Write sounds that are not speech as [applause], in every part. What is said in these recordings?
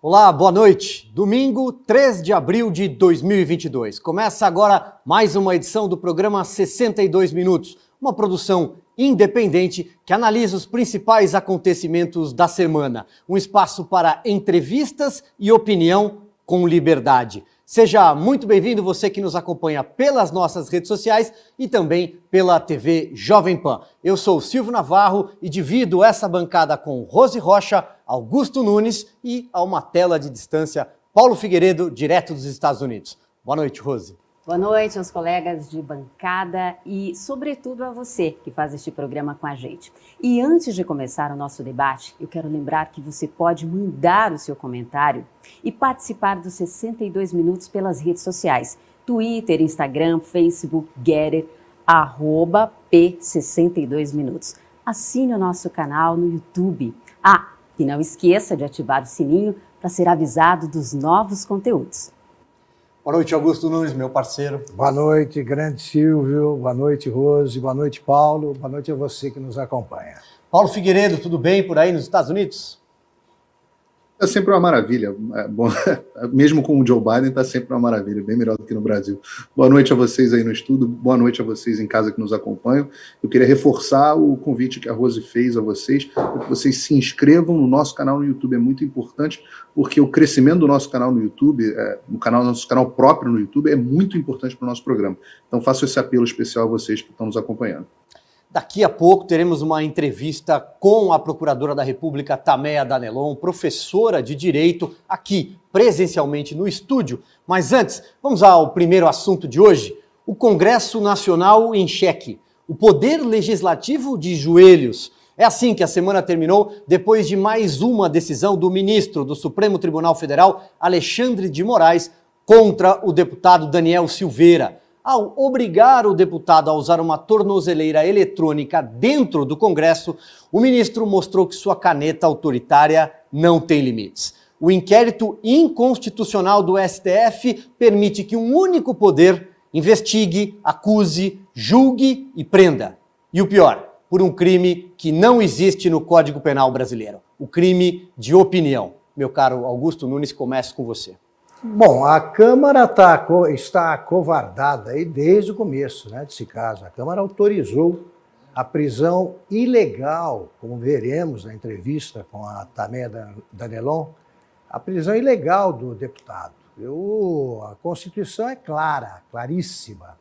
Olá, boa noite. Domingo, 3 de abril de 2022. Começa agora mais uma edição do programa 62 Minutos, uma produção independente que analisa os principais acontecimentos da semana. Um espaço para entrevistas e opinião com liberdade. Seja muito bem-vindo você que nos acompanha pelas nossas redes sociais e também pela TV Jovem Pan. Eu sou Silvio Navarro e divido essa bancada com Rose Rocha, Augusto Nunes e, a uma tela de distância, Paulo Figueiredo, direto dos Estados Unidos. Boa noite, Rose. Boa noite aos colegas de bancada e, sobretudo, a você que faz este programa com a gente. E antes de começar o nosso debate, eu quero lembrar que você pode mandar o seu comentário e participar dos 62 minutos pelas redes sociais: Twitter, Instagram, Facebook, Getter, arroba P62 Minutos. Assine o nosso canal no YouTube. Ah, e não esqueça de ativar o sininho para ser avisado dos novos conteúdos. Boa noite, Augusto Nunes, meu parceiro. Boa noite, grande Silvio. Boa noite, Rose. Boa noite, Paulo. Boa noite a você que nos acompanha. Paulo Figueiredo, tudo bem por aí nos Estados Unidos? É sempre uma maravilha. É bom, [laughs] mesmo com o Joe Biden, está sempre uma maravilha, bem melhor do que no Brasil. Boa noite a vocês aí no estudo, boa noite a vocês em casa que nos acompanham. Eu queria reforçar o convite que a Rose fez a vocês, para que vocês se inscrevam no nosso canal no YouTube. É muito importante, porque o crescimento do nosso canal no YouTube, é, no canal, nosso canal próprio no YouTube, é muito importante para o nosso programa. Então, faço esse apelo especial a vocês que estão nos acompanhando. Daqui a pouco teremos uma entrevista com a Procuradora da República, Tameia Danelon, professora de Direito, aqui presencialmente no estúdio. Mas antes, vamos ao primeiro assunto de hoje: o Congresso Nacional em xeque. O Poder Legislativo de joelhos. É assim que a semana terminou, depois de mais uma decisão do ministro do Supremo Tribunal Federal, Alexandre de Moraes, contra o deputado Daniel Silveira ao obrigar o deputado a usar uma tornozeleira eletrônica dentro do Congresso, o ministro mostrou que sua caneta autoritária não tem limites. O inquérito inconstitucional do STF permite que um único poder investigue, acuse, julgue e prenda. E o pior, por um crime que não existe no Código Penal brasileiro: o crime de opinião. Meu caro Augusto Nunes, comece com você. Bom, a Câmara tá, está acovardada aí desde o começo né, desse caso. A Câmara autorizou a prisão ilegal, como veremos na entrevista com a Tameia Danelon, a prisão ilegal do deputado. Eu, a Constituição é clara, claríssima.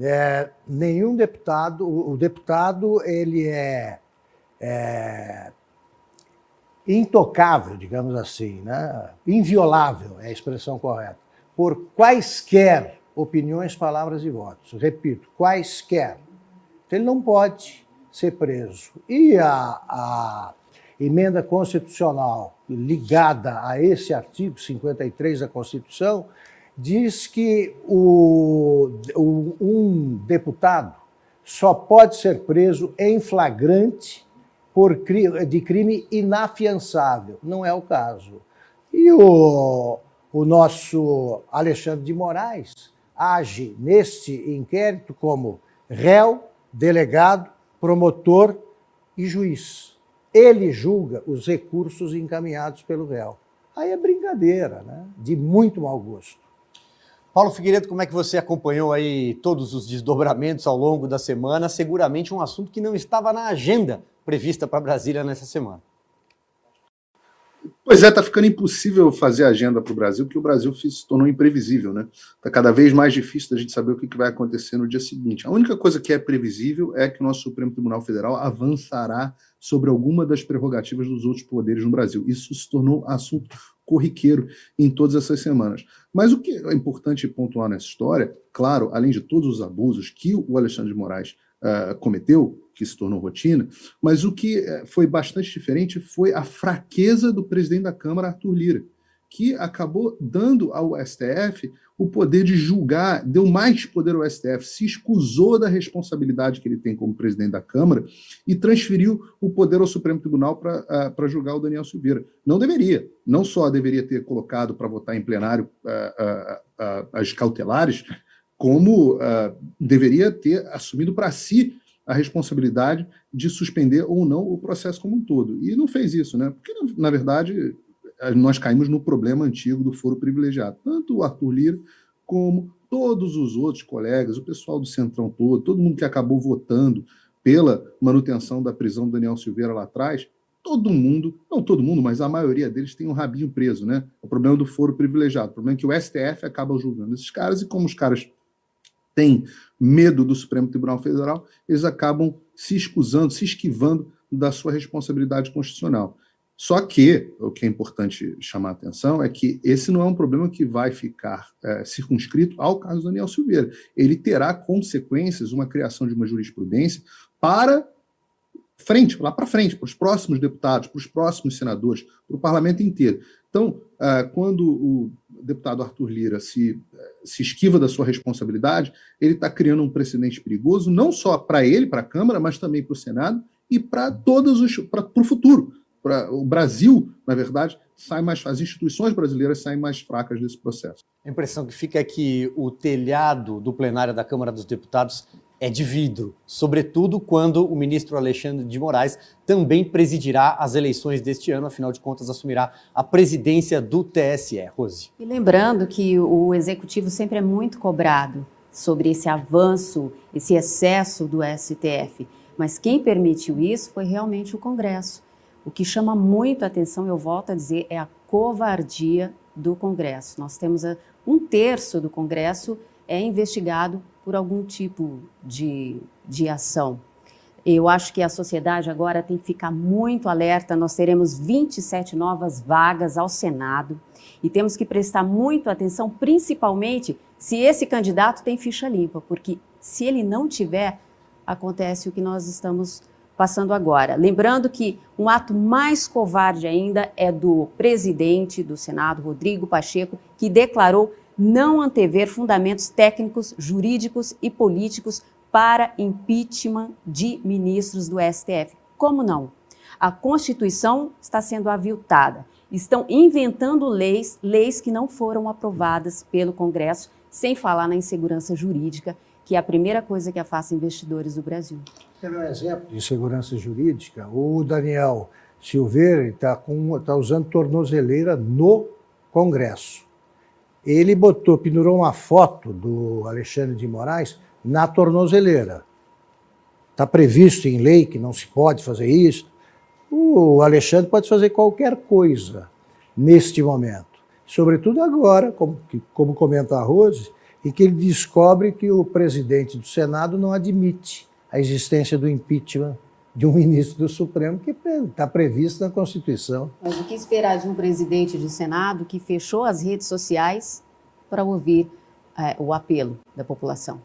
É, nenhum deputado, o, o deputado ele é, é intocável, digamos assim, né? inviolável é a expressão correta, por quaisquer opiniões, palavras e votos. Repito, quaisquer. Então, ele não pode ser preso. E a, a emenda constitucional ligada a esse artigo 53 da Constituição diz que o, o, um deputado só pode ser preso em flagrante por, de crime inafiançável. Não é o caso. E o, o nosso Alexandre de Moraes age neste inquérito como réu, delegado, promotor e juiz. Ele julga os recursos encaminhados pelo réu. Aí é brincadeira, né? de muito mau gosto. Paulo Figueiredo, como é que você acompanhou aí todos os desdobramentos ao longo da semana? Seguramente um assunto que não estava na agenda prevista para Brasília nessa semana. Pois é, está ficando impossível fazer agenda para o Brasil, porque o Brasil se tornou imprevisível, né? Está cada vez mais difícil da gente saber o que, que vai acontecer no dia seguinte. A única coisa que é previsível é que o nosso Supremo Tribunal Federal avançará sobre alguma das prerrogativas dos outros poderes no Brasil. Isso se tornou assunto corriqueiro em todas essas semanas. Mas o que é importante pontuar nessa história, claro, além de todos os abusos que o Alexandre de Moraes uh, cometeu, que se tornou rotina, mas o que eh, foi bastante diferente foi a fraqueza do presidente da Câmara, Arthur Lira, que acabou dando ao STF o poder de julgar, deu mais poder ao STF, se escusou da responsabilidade que ele tem como presidente da Câmara e transferiu o poder ao Supremo Tribunal para uh, julgar o Daniel Silveira. Não deveria, não só deveria ter colocado para votar em plenário uh, uh, as cautelares, como deveria ter assumido para si a responsabilidade de suspender ou não o processo como um todo. E não fez isso, né? Porque, na, verdade, nós caímos no problema antigo do foro privilegiado. Tanto o Arthur Lira como todos os outros colegas, o pessoal do Centrão todo, todo mundo que acabou votando pela manutenção da prisão do Daniel Silveira lá atrás, todo mundo, não todo mundo, mas a maioria deles tem um rabinho preso, né? O problema do foro privilegiado, o problema é que o STF acaba julgando esses caras e como os caras têm medo do Supremo Tribunal Federal, eles acabam se escusando, se esquivando da sua responsabilidade constitucional. Só que o que é importante chamar a atenção é que esse não é um problema que vai ficar é, circunscrito ao caso do Daniel Silveira. Ele terá consequências, uma criação de uma jurisprudência para frente, lá para frente, para os próximos deputados, para os próximos senadores, para o parlamento inteiro. Então, é, quando o deputado Arthur Lira se, se esquiva da sua responsabilidade, ele está criando um precedente perigoso, não só para ele, para a Câmara, mas também para o Senado e para todos os para o futuro pra, o Brasil, na verdade, sai mais, as instituições brasileiras saem mais fracas desse processo. A impressão que fica é que o telhado do plenário da Câmara dos Deputados é de vidro, sobretudo quando o ministro Alexandre de Moraes também presidirá as eleições deste ano, afinal de contas, assumirá a presidência do TSE. Rose. E lembrando que o executivo sempre é muito cobrado sobre esse avanço, esse excesso do STF, mas quem permitiu isso foi realmente o Congresso. O que chama muito a atenção, eu volto a dizer, é a covardia do Congresso. Nós temos a, um terço do Congresso é investigado por algum tipo de, de ação. Eu acho que a sociedade agora tem que ficar muito alerta. Nós teremos 27 novas vagas ao Senado e temos que prestar muito atenção, principalmente se esse candidato tem ficha limpa, porque se ele não tiver, acontece o que nós estamos passando agora. Lembrando que um ato mais covarde ainda é do presidente do Senado, Rodrigo Pacheco, que declarou não antever fundamentos técnicos, jurídicos e políticos para impeachment de ministros do STF. Como não? A Constituição está sendo aviltada. Estão inventando leis, leis que não foram aprovadas pelo Congresso, sem falar na insegurança jurídica que é a primeira coisa que afasta investidores do Brasil. Quer um exemplo de segurança jurídica? O Daniel Silveira está tá usando tornozeleira no Congresso. Ele botou, pendurou uma foto do Alexandre de Moraes na tornozeleira. Está previsto em lei que não se pode fazer isso. O Alexandre pode fazer qualquer coisa neste momento. Sobretudo agora, como, como comenta a Rose, e que ele descobre que o presidente do Senado não admite a existência do impeachment de um ministro do Supremo que está previsto na Constituição. Mas o que esperar de um presidente do Senado que fechou as redes sociais para ouvir é, o apelo da população?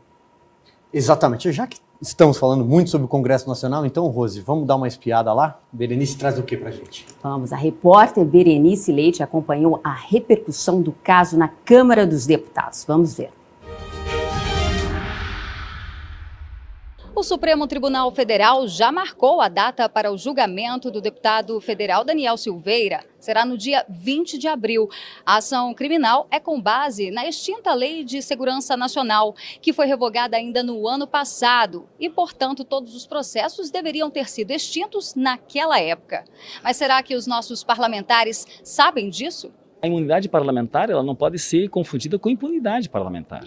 Exatamente. Já que estamos falando muito sobre o Congresso Nacional, então, Rose, vamos dar uma espiada lá? Berenice traz o que para gente? Vamos. A repórter Berenice Leite acompanhou a repercussão do caso na Câmara dos Deputados. Vamos ver. O Supremo Tribunal Federal já marcou a data para o julgamento do deputado federal Daniel Silveira. Será no dia 20 de abril. A ação criminal é com base na extinta Lei de Segurança Nacional, que foi revogada ainda no ano passado e, portanto, todos os processos deveriam ter sido extintos naquela época. Mas será que os nossos parlamentares sabem disso? A imunidade parlamentar ela não pode ser confundida com impunidade parlamentar.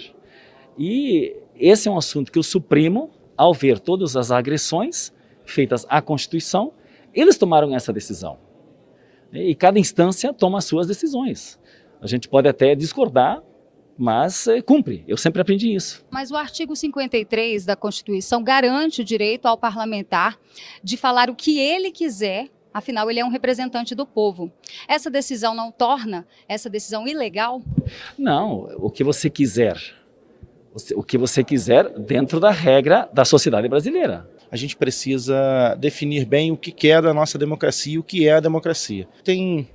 E esse é um assunto que o Supremo ao ver todas as agressões feitas à Constituição, eles tomaram essa decisão. E cada instância toma as suas decisões. A gente pode até discordar, mas é, cumpre. Eu sempre aprendi isso. Mas o artigo 53 da Constituição garante o direito ao parlamentar de falar o que ele quiser Afinal, ele é um representante do povo. Essa decisão não torna essa decisão ilegal? Não, o que você quiser o que você quiser dentro da regra da sociedade brasileira. A gente precisa definir bem o que é da nossa democracia e o que é a democracia. Tem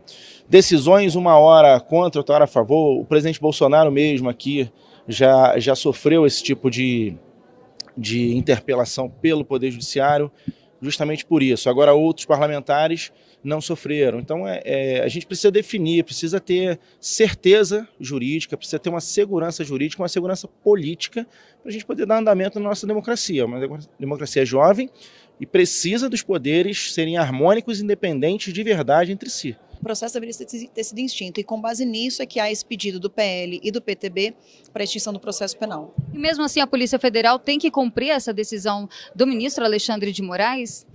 decisões uma hora contra, outra hora a favor. O presidente Bolsonaro mesmo aqui já, já sofreu esse tipo de, de interpelação pelo Poder Judiciário justamente por isso. Agora, outros parlamentares não sofreram. Então, é, é, a gente precisa definir, precisa ter certeza jurídica, precisa ter uma segurança jurídica, uma segurança política, para a gente poder dar andamento na nossa democracia. Uma democracia jovem e precisa dos poderes serem harmônicos e independentes de verdade entre si. O processo deveria ter sido extinto e com base nisso é que há esse pedido do PL e do PTB para a extinção do processo penal. E mesmo assim a Polícia Federal tem que cumprir essa decisão do ministro Alexandre de Moraes?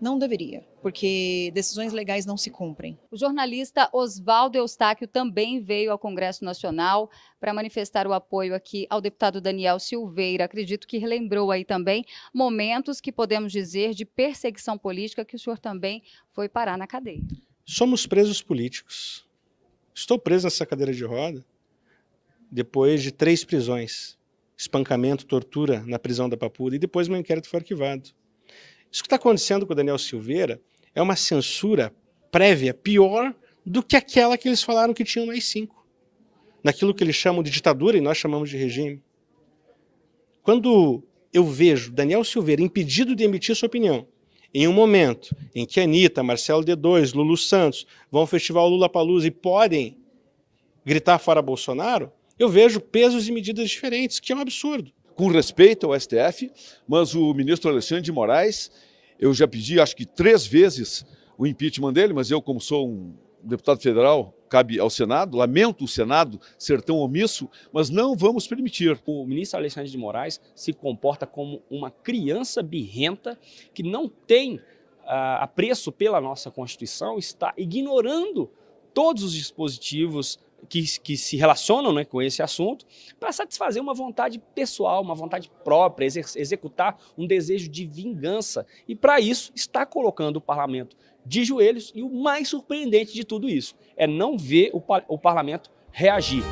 Não deveria, porque decisões legais não se cumprem. O jornalista Oswaldo Eustáquio também veio ao Congresso Nacional para manifestar o apoio aqui ao deputado Daniel Silveira. Acredito que relembrou aí também momentos que podemos dizer de perseguição política que o senhor também foi parar na cadeia. Somos presos políticos. Estou preso nessa cadeira de roda depois de três prisões, espancamento, tortura na prisão da Papuda e depois meu inquérito foi arquivado. Isso que está acontecendo com o Daniel Silveira é uma censura prévia pior do que aquela que eles falaram que tinham mais cinco. Naquilo que eles chamam de ditadura e nós chamamos de regime. Quando eu vejo Daniel Silveira impedido de emitir sua opinião, em um momento em que Anitta, Marcelo D2, Lulu Santos vão ao festival Lula Palusa e podem gritar fora Bolsonaro, eu vejo pesos e medidas diferentes, que é um absurdo com respeito ao STF, mas o ministro Alexandre de Moraes, eu já pedi acho que três vezes o impeachment dele, mas eu, como sou um deputado federal, cabe ao Senado. Lamento o Senado ser tão omisso, mas não vamos permitir. O ministro Alexandre de Moraes se comporta como uma criança birrenta que não tem uh, apreço pela nossa Constituição, está ignorando todos os dispositivos que, que se relacionam né, com esse assunto para satisfazer uma vontade pessoal, uma vontade própria, executar um desejo de vingança. E para isso está colocando o parlamento de joelhos e o mais surpreendente de tudo isso é não ver o, o parlamento reagir.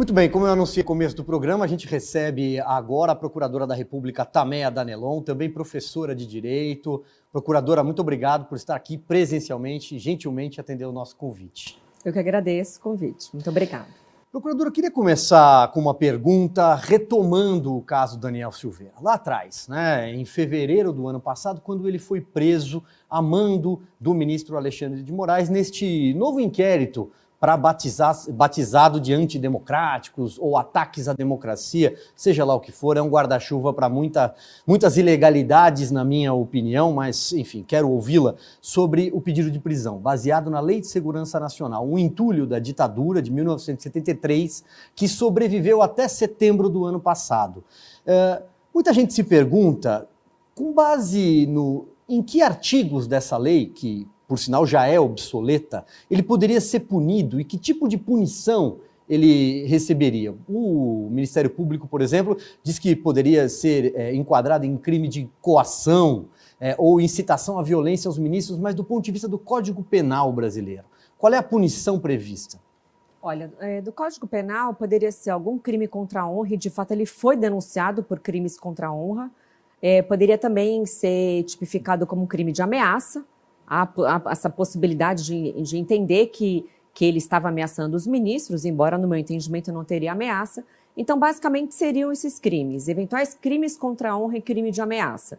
Muito bem, como eu anunciei no começo do programa, a gente recebe agora a Procuradora da República, Taméa Danelon, também professora de Direito. Procuradora, muito obrigado por estar aqui presencialmente e gentilmente atender o nosso convite. Eu que agradeço o convite. Muito obrigada. Procuradora, eu queria começar com uma pergunta retomando o caso Daniel Silveira. Lá atrás, né, em fevereiro do ano passado, quando ele foi preso a mando do ministro Alexandre de Moraes neste novo inquérito para batizado de antidemocráticos ou ataques à democracia, seja lá o que for, é um guarda-chuva para muita, muitas ilegalidades, na minha opinião, mas, enfim, quero ouvi-la sobre o pedido de prisão, baseado na Lei de Segurança Nacional, um entulho da ditadura de 1973, que sobreviveu até setembro do ano passado. Uh, muita gente se pergunta, com base no. Em que artigos dessa lei, que por sinal já é obsoleta, ele poderia ser punido e que tipo de punição ele receberia? O Ministério Público, por exemplo, diz que poderia ser é, enquadrado em crime de coação é, ou incitação à violência aos ministros, mas do ponto de vista do Código Penal brasileiro, qual é a punição prevista? Olha, é, do Código Penal poderia ser algum crime contra a honra, e de fato ele foi denunciado por crimes contra a honra. É, poderia também ser tipificado como crime de ameaça, há, há essa possibilidade de, de entender que, que ele estava ameaçando os ministros, embora no meu entendimento não teria ameaça. Então, basicamente, seriam esses crimes, eventuais crimes contra a honra e crime de ameaça.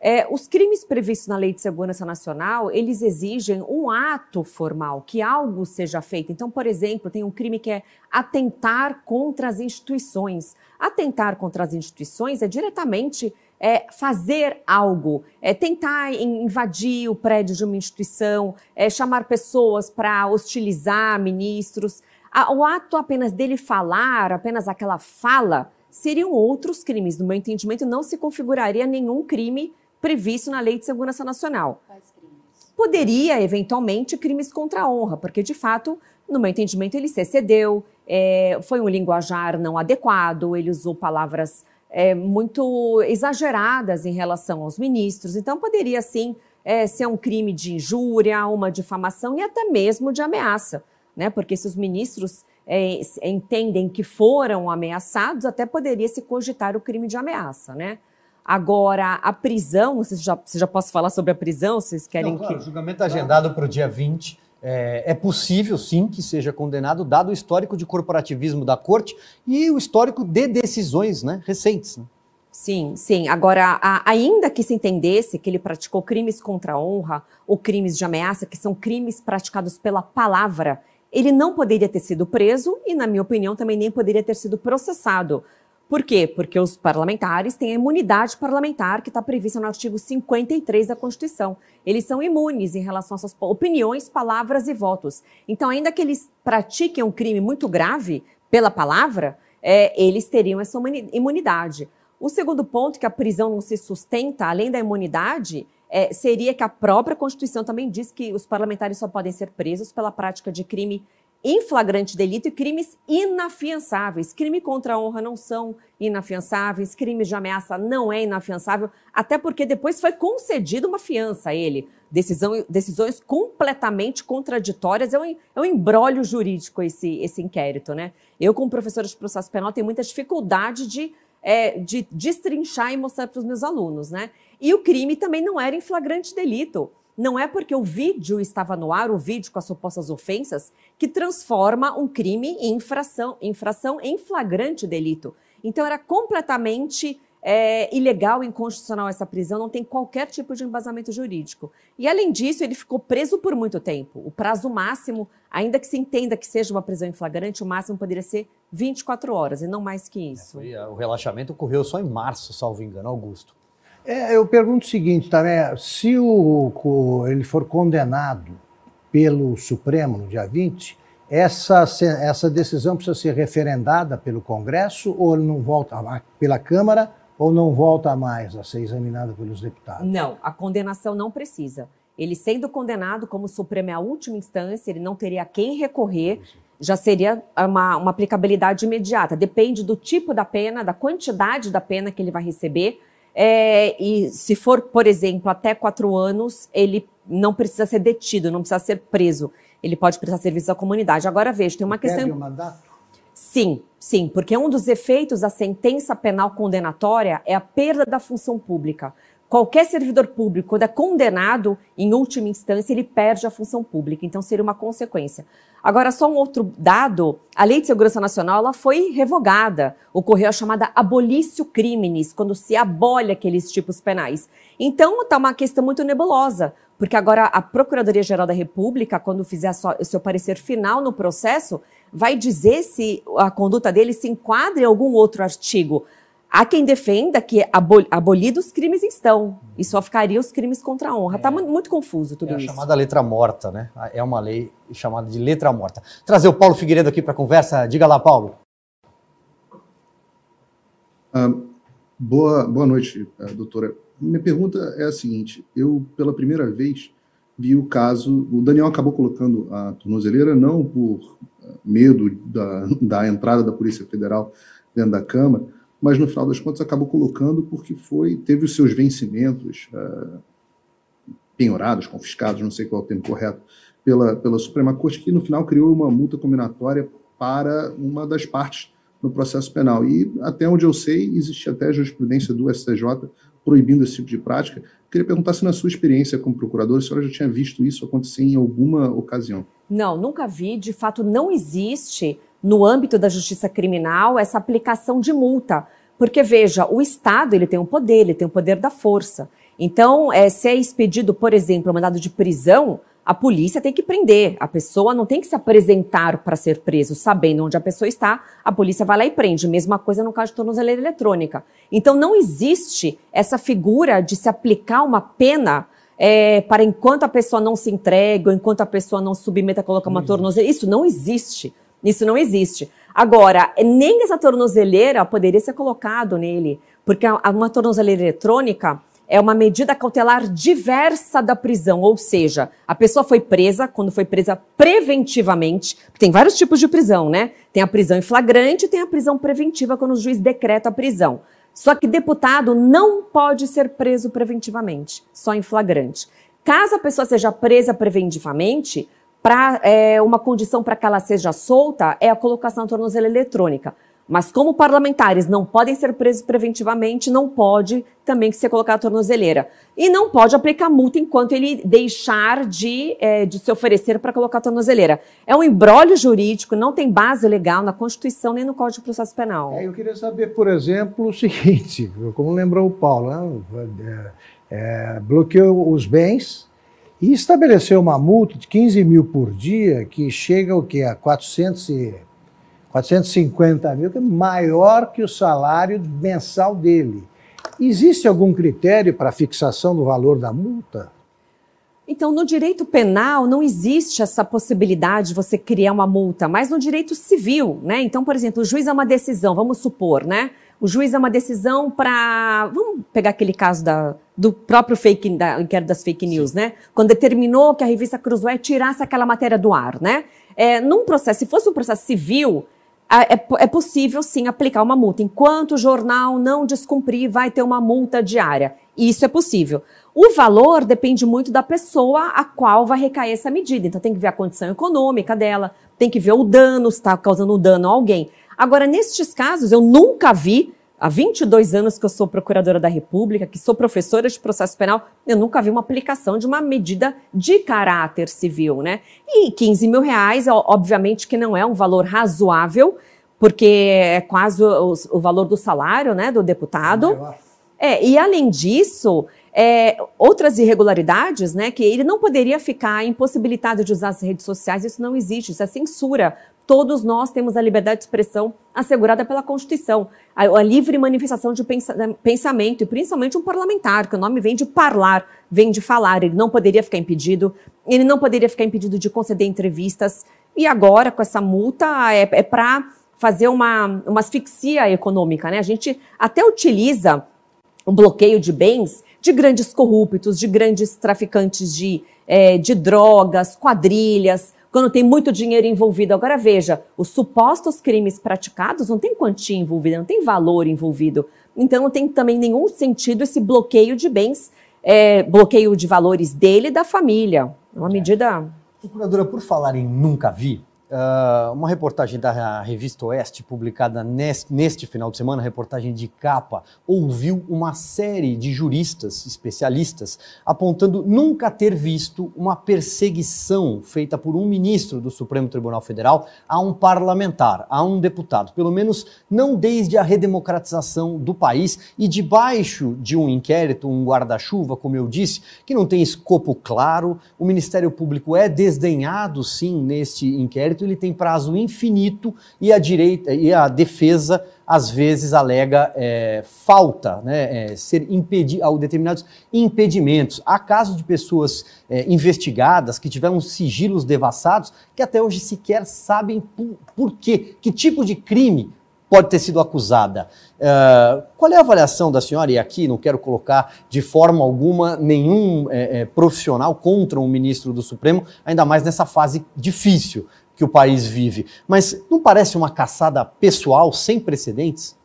É, os crimes previstos na Lei de Segurança Nacional, eles exigem um ato formal, que algo seja feito. Então, por exemplo, tem um crime que é atentar contra as instituições. Atentar contra as instituições é diretamente é, fazer algo, é, tentar invadir o prédio de uma instituição, é, chamar pessoas para hostilizar ministros. O ato apenas dele falar, apenas aquela fala, seriam outros crimes. No meu entendimento, não se configuraria nenhum crime previsto na Lei de Segurança Nacional. Poderia, eventualmente, crimes contra a honra, porque, de fato, no meu entendimento, ele se excedeu, é, foi um linguajar não adequado, ele usou palavras é, muito exageradas em relação aos ministros. Então, poderia sim é, ser um crime de injúria, uma difamação e até mesmo de ameaça, né? Porque se os ministros é, entendem que foram ameaçados, até poderia se cogitar o crime de ameaça, né? Agora, a prisão, você já, você já posso falar sobre a prisão? Vocês querem Não, claro, que. O julgamento agendado para o dia 20 é, é, possível, sim, que seja condenado, dado o histórico de corporativismo da corte e o histórico de decisões né, recentes. Né? Sim, sim. Agora, a, ainda que se entendesse que ele praticou crimes contra a honra ou crimes de ameaça, que são crimes praticados pela palavra, ele não poderia ter sido preso e, na minha opinião, também nem poderia ter sido processado Por quê? Porque os parlamentares têm a imunidade parlamentar que está prevista no artigo 53 da Constituição. Eles são imunes em relação às suas opiniões, palavras e votos. Então, ainda que eles pratiquem um crime muito grave pela palavra, é, eles teriam essa imunidade. O segundo ponto, que a prisão não se sustenta, além da imunidade, é, seria que a própria Constituição também diz que os parlamentares só podem ser presos pela prática de crime em flagrante delito e crimes inafiançáveis. Crime contra a honra não são inafiançáveis, crimes de ameaça não é inafiançável, até porque depois foi concedida uma fiança a ele. Decisão, decisões completamente contraditórias. É um, é um embrólio jurídico esse, esse inquérito, né? Eu, como professora de processo penal, tenho muita dificuldade de, é, de destrinchar e mostrar para os meus alunos, né? E o crime também não era em flagrante delito. Não é porque o vídeo estava no ar, o vídeo com as supostas ofensas, que transforma um crime em infração, infração em flagrante delito. Então era completamente é, ilegal inconstitucional essa prisão, não tem qualquer tipo de embasamento jurídico. E além disso, ele ficou preso por muito tempo. O prazo máximo, ainda que se entenda que seja uma prisão em flagrante, o máximo poderia ser 24 horas e não mais que isso. É, o relaxamento ocorreu só em março, salvo engano, Augusto. É, eu pergunto o seguinte também: se o, o, ele for condenado pelo Supremo no dia 20, essa, essa decisão precisa ser referendada pelo Congresso ou não volta pela Câmara ou não volta mais a ser examinada pelos deputados? Não, a condenação não precisa. Ele sendo condenado como Supremo é a última instância, ele não teria a quem recorrer, já seria uma, uma aplicabilidade imediata. Depende do tipo da pena, da quantidade da pena que ele vai receber é, e se for, por exemplo, até quatro anos, ele não precisa ser detido, não precisa ser preso. Ele pode prestar serviço à comunidade. Agora, veja, tem uma questão. Perde o mandato? Sim, sim, porque um dos efeitos da sentença penal condenatória é a perda da função pública. Qualquer servidor público, quando é condenado, em última instância, ele perde a função pública. Então, seria uma consequência. Agora, só um outro dado: a Lei de Segurança Nacional ela foi revogada. Ocorreu a chamada abolício crimes, quando se abole aqueles tipos penais. Então, está uma questão muito nebulosa, porque agora a Procuradoria-Geral da República, quando fizer o seu parecer final no processo, vai dizer se a conduta dele se enquadra em algum outro artigo. Há quem defenda que abolidos crimes estão e só ficaria os crimes contra a honra. Está é. muito confuso tudo é a isso. chamada letra morta, né? É uma lei chamada de letra morta. Trazer o Paulo Figueiredo aqui para a conversa. Diga lá, Paulo. Ah, boa, boa noite, eh, doutora. Minha pergunta é a seguinte: eu, pela primeira vez, vi o caso. O Daniel acabou colocando a tornozeleira não por eh, medo da, [laughs] da entrada da Polícia Federal dentro da Câmara, mas no final das contas acabou colocando porque foi teve os seus vencimentos uh, penhorados, confiscados, não sei qual é o termo correto, pela, pela Suprema Corte, que no final criou uma multa combinatória para uma das partes no processo penal. E até onde eu sei, existe até jurisprudência do STJ proibindo esse tipo de prática. Queria perguntar se na sua experiência como procurador, a senhora já tinha visto isso acontecer em alguma ocasião. Não, nunca vi. De fato, não existe no âmbito da justiça criminal essa aplicação de multa. Porque, veja, o Estado ele tem o um poder, ele tem o um poder da força. Então, é, se é expedido, por exemplo, um mandado de prisão, a polícia tem que prender. A pessoa não tem que se apresentar para ser preso. Sabendo onde a pessoa está, a polícia vai lá e prende. Mesma coisa no caso de tornozeleira eletrônica. Então, não existe essa figura de se aplicar uma pena é, para enquanto a pessoa não se entrega, ou enquanto a pessoa não submeta a colocar uma tornozeleira. Isso não existe. Isso não existe. Agora, nem essa tornozeleira poderia ser colocado nele, porque uma tornozeleira eletrônica é uma medida cautelar diversa da prisão, ou seja, a pessoa foi presa quando foi presa preventivamente. Tem vários tipos de prisão, né? Tem a prisão em flagrante tem a prisão preventiva quando o juiz decreta a prisão. Só que deputado não pode ser preso preventivamente, só em flagrante. Caso a pessoa seja presa preventivamente, para é, uma condição para que ela seja solta é a colocação da tornozela eletrônica. Mas como parlamentares não podem ser presos preventivamente, não pode também ser colocada a tornozeleira. E não pode aplicar multa enquanto ele deixar de, é, de se oferecer para colocar a tornozeleira. É um embrólio jurídico, não tem base legal na Constituição nem no Código de Processo Penal. É, eu queria saber, por exemplo, o seguinte, como lembrou o Paulo, né? é, bloqueou os bens e estabeleceu uma multa de 15 mil por dia, que chega o quê? a 400 e, 450 mil, que é maior que o salário mensal dele. Existe algum critério para fixação do valor da multa? Então, no direito penal não existe essa possibilidade de você criar uma multa, mas no direito civil, né? Então, por exemplo, o juiz é uma decisão, vamos supor, né? O juiz é uma decisão para, vamos pegar aquele caso da, do próprio fake, da inquérito das fake news, Sim. né? Quando determinou que a revista Cruzoé tirasse aquela matéria do ar, né? É, num processo, se fosse um processo civil, é, é, possível sim aplicar uma multa. Enquanto o jornal não descumprir, vai ter uma multa diária. Isso é possível. O valor depende muito da pessoa a qual vai recair essa medida. Então tem que ver a condição econômica dela, tem que ver o dano, se está causando dano a alguém. Agora, nestes casos, eu nunca vi, há 22 anos que eu sou procuradora da República, que sou professora de processo penal, eu nunca vi uma aplicação de uma medida de caráter civil, né? E 15 mil reais, obviamente que não é um valor razoável, porque é quase o, o valor do salário, né, do deputado. É, e além disso, é, outras irregularidades, né, que ele não poderia ficar impossibilitado de usar as redes sociais, isso não existe, isso é censura. Todos nós temos a liberdade de expressão assegurada pela Constituição, a, a livre manifestação de pensa, pensamento, e principalmente um parlamentar, que o nome vem de parlar, vem de falar, ele não poderia ficar impedido, ele não poderia ficar impedido de conceder entrevistas, e agora, com essa multa, é, é para fazer uma, uma asfixia econômica, né? A gente até utiliza o bloqueio de bens de grandes corruptos, de grandes traficantes de, é, de drogas, quadrilhas, quando tem muito dinheiro envolvido. Agora veja, os supostos crimes praticados não tem quantia envolvida, não tem valor envolvido. Então não tem também nenhum sentido esse bloqueio de bens, é, bloqueio de valores dele e da família. É uma medida. Procuradora, por falar em nunca vi, Uh, uma reportagem da revista Oeste, publicada neste, neste, final de semana, reportagem de capa, ouviu uma série de juristas, especialistas, apontando nunca ter visto uma perseguição feita por um ministro do Supremo Tribunal Federal a um parlamentar, a um deputado, pelo menos não desde a redemocratização do país e debaixo de um inquérito, um guarda-chuva, como eu disse, que não tem escopo claro, o Ministério Público é desdenhado, sim, neste inquérito inquérito ele tem prazo infinito e a direita e a defesa às vezes alega é, falta, né, é, ser impedido, determinados impedimentos. Há casos de pessoas é, investigadas que tiveram sigilos devassados que até hoje sequer sabem por, por quê, que tipo de crime pode ter sido acusada. Uh, qual é a avaliação da senhora? E aqui não quero colocar de forma alguma nenhum é, é, profissional contra um ministro do Supremo, ainda mais nessa fase difícil que o país vive. Mas não parece uma caçada pessoal sem precedentes?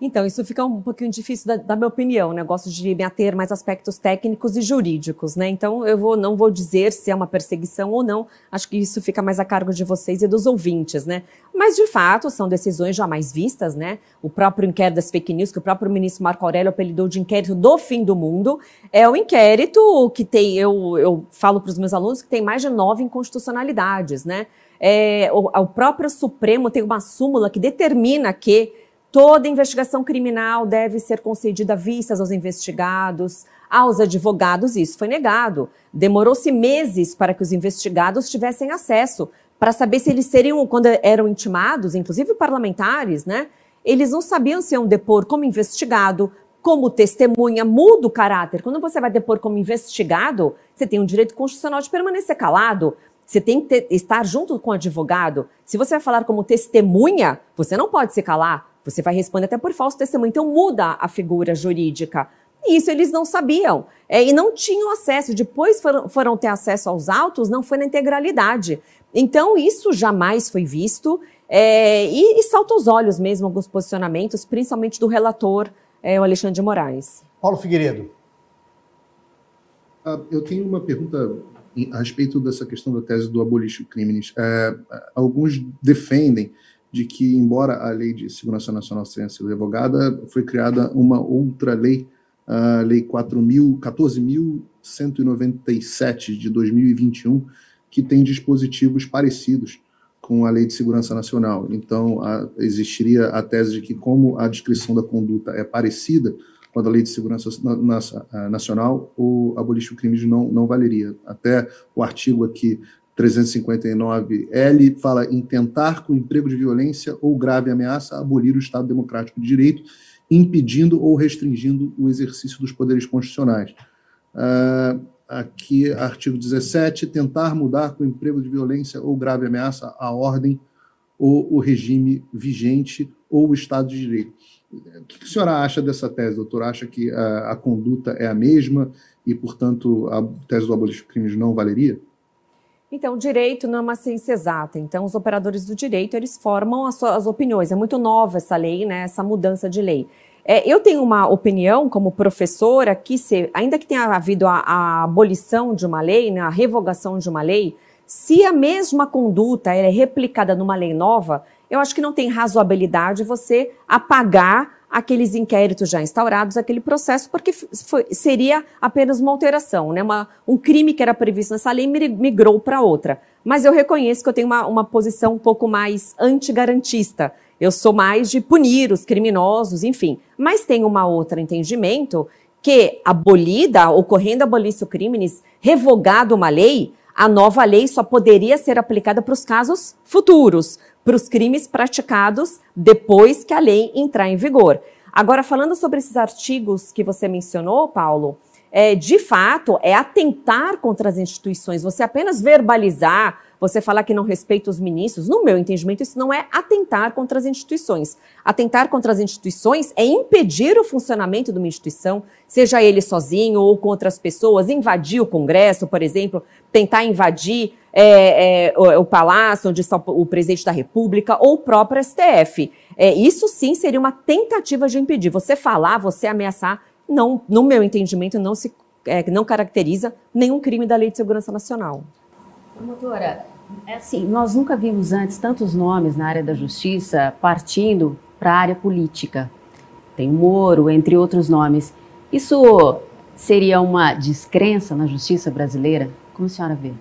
Então, isso fica um pouquinho difícil da, da minha opinião, né? Eu gosto de me ater mais aspectos técnicos e jurídicos, né? Então, eu vou, não vou dizer se é uma perseguição ou não, acho que isso fica mais a cargo de vocês e dos ouvintes, né? Mas, de fato, são decisões jamais vistas, né? O próprio inquérito das fake news, que o próprio ministro Marco Aurélio apelidou de inquérito do fim do mundo, é um inquérito que tem, eu, eu falo para os meus alunos, que tem mais de nove inconstitucionalidades, né? É, o, o próprio Supremo tem uma súmula que determina que toda investigação criminal deve ser concedida vistas aos investigados, aos advogados, e isso foi negado. Demorou-se meses para que os investigados tivessem acesso, para saber se eles seriam, quando eram intimados, inclusive parlamentares, né? Eles não sabiam se iam depor como investigado, como testemunha, muda o caráter. Quando você vai depor como investigado, você tem o direito constitucional de permanecer calado. Você tem que ter, estar junto com o advogado. Se você vai falar como testemunha, você não pode se calar. Você vai responder até por falso testemunho. Então muda a figura jurídica. E isso eles não sabiam. É, e não tinham acesso. Depois foram, foram ter acesso aos autos, não foi na integralidade. Então isso jamais foi visto. É, e, e salta os olhos mesmo alguns posicionamentos, principalmente do relator, é, o Alexandre de Moraes. Paulo Figueiredo. Ah, eu tenho uma pergunta a respeito dessa questão da tese do abolition crimes. É, alguns defendem de que, embora a Lei de Segurança Nacional tenha sido revogada, foi criada uma outra lei, a Lei 14.197 de 2021, que tem dispositivos parecidos com a Lei de Segurança Nacional. Então, a, existiria a tese de que, como a descrição da conduta é parecida, quando a Lei de Segurança Nacional, o abolition crimes não, não valeria. Até o artigo aqui 359L fala em tentar, com emprego de violência ou grave ameaça, abolir o Estado Democrático de Direito, impedindo ou restringindo o exercício dos poderes constitucionais. Uh, aqui, artigo 17, tentar mudar com emprego de violência ou grave ameaça a ordem ou o regime vigente ou o Estado de Direito. O que a senhora acha dessa tese, doutor? Acha que a, a conduta é a mesma e, portanto, a tese do abolismo de crimes não valeria? Então, o direito não é uma ciência exata. Então, os operadores do direito, eles formam as suas opiniões. É muito nova essa lei, né? Essa mudança de lei. É, eu tenho uma opinião como professora que, se, ainda que tenha havido a, a, abolição de uma lei, né, a revogação de uma lei, se a mesma conduta é replicada numa lei nova, eu acho que não tem razoabilidade você apagar aqueles inquéritos já instaurados, aquele processo, porque foi, seria apenas uma alteração, né? Uma, um crime que era previsto nessa lei migrou para outra. Mas eu reconheço que eu tenho uma, uma posição um pouco mais antigarantista. Eu sou mais de punir os criminosos, enfim. Mas tem uma outra entendimento que, abolida, ocorrendo abolício crimes, revogado uma lei, a nova lei só poderia ser aplicada para os casos futuros, para os crimes praticados depois que a lei entrar em vigor. Agora, falando sobre esses artigos que você mencionou, Paulo, é, de fato, é atentar contra as instituições. Você apenas verbalizar, você falar que não respeita os ministros, no meu entendimento, isso não é atentar contra as instituições. Atentar contra as instituições é impedir o funcionamento de uma instituição, seja ele sozinho ou com outras pessoas, invadir o Congresso, por exemplo, tentar invadir é, é, o, o, palácio onde está o presidente da República ou o próprio STF. É, isso sim seria uma tentativa de impedir. Você falar, você ameaçar, não, no meu entendimento, não se é, não caracteriza nenhum crime da Lei de Segurança Nacional. Promotora, é assim, nós nunca vimos antes tantos nomes na área da justiça partindo para a área política. Tem Moro, entre outros nomes. Isso seria uma descrença na justiça brasileira? Como a senhora vê?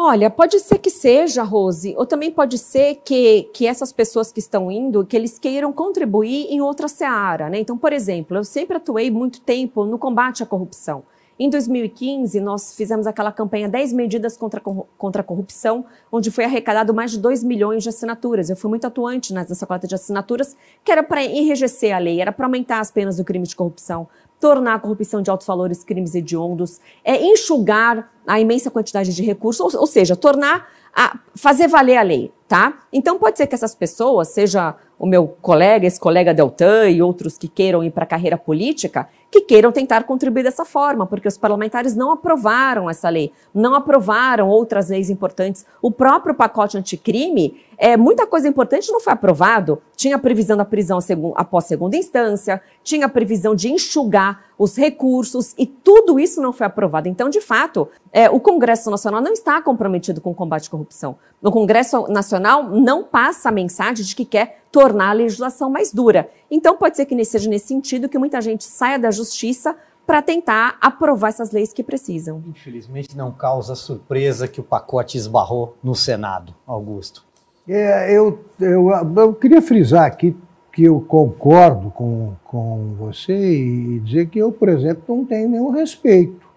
Olha, pode ser que seja, Rose, ou também pode ser que, que essas pessoas que estão indo, que eles queiram contribuir em outra seara, né? Então, por exemplo, eu sempre atuei muito tempo no combate à corrupção. Em 2015, nós fizemos aquela campanha 10 medidas contra, contra a corrupção, onde foi arrecadado mais de 2 milhões de assinaturas. Eu fui muito atuante nessa coleta de assinaturas, que era para enrijecer a lei, era para aumentar as penas do crime de corrupção, tornar a corrupção de altos valores crimes hediondos, é enxugar a imensa quantidade de recursos, ou, ou seja, tornar a fazer valer a lei, tá? Então pode ser que essas pessoas, seja o meu colega, esse colega Deltan e outros que queiram ir para a carreira política, que queiram tentar contribuir dessa forma, porque os parlamentares não aprovaram essa lei, não aprovaram outras leis importantes. O próprio pacote anticrime, é, muita coisa importante não foi aprovado. Tinha previsão da prisão após segunda instância, tinha previsão de enxugar os recursos e tudo isso não foi aprovado. Então, de fato, é, o Congresso Nacional não está comprometido com o combate à corrupção. O Congresso Nacional não passa a mensagem de que quer tornar a legislação mais dura. Então, pode ser que seja nesse sentido que muita gente saia da justiça para tentar aprovar essas leis que precisam. Infelizmente, não causa surpresa que o pacote esbarrou no Senado, Augusto. É, eu, eu, eu queria frisar aqui que eu concordo com, com você e dizer que eu, por exemplo, não tenho nenhum respeito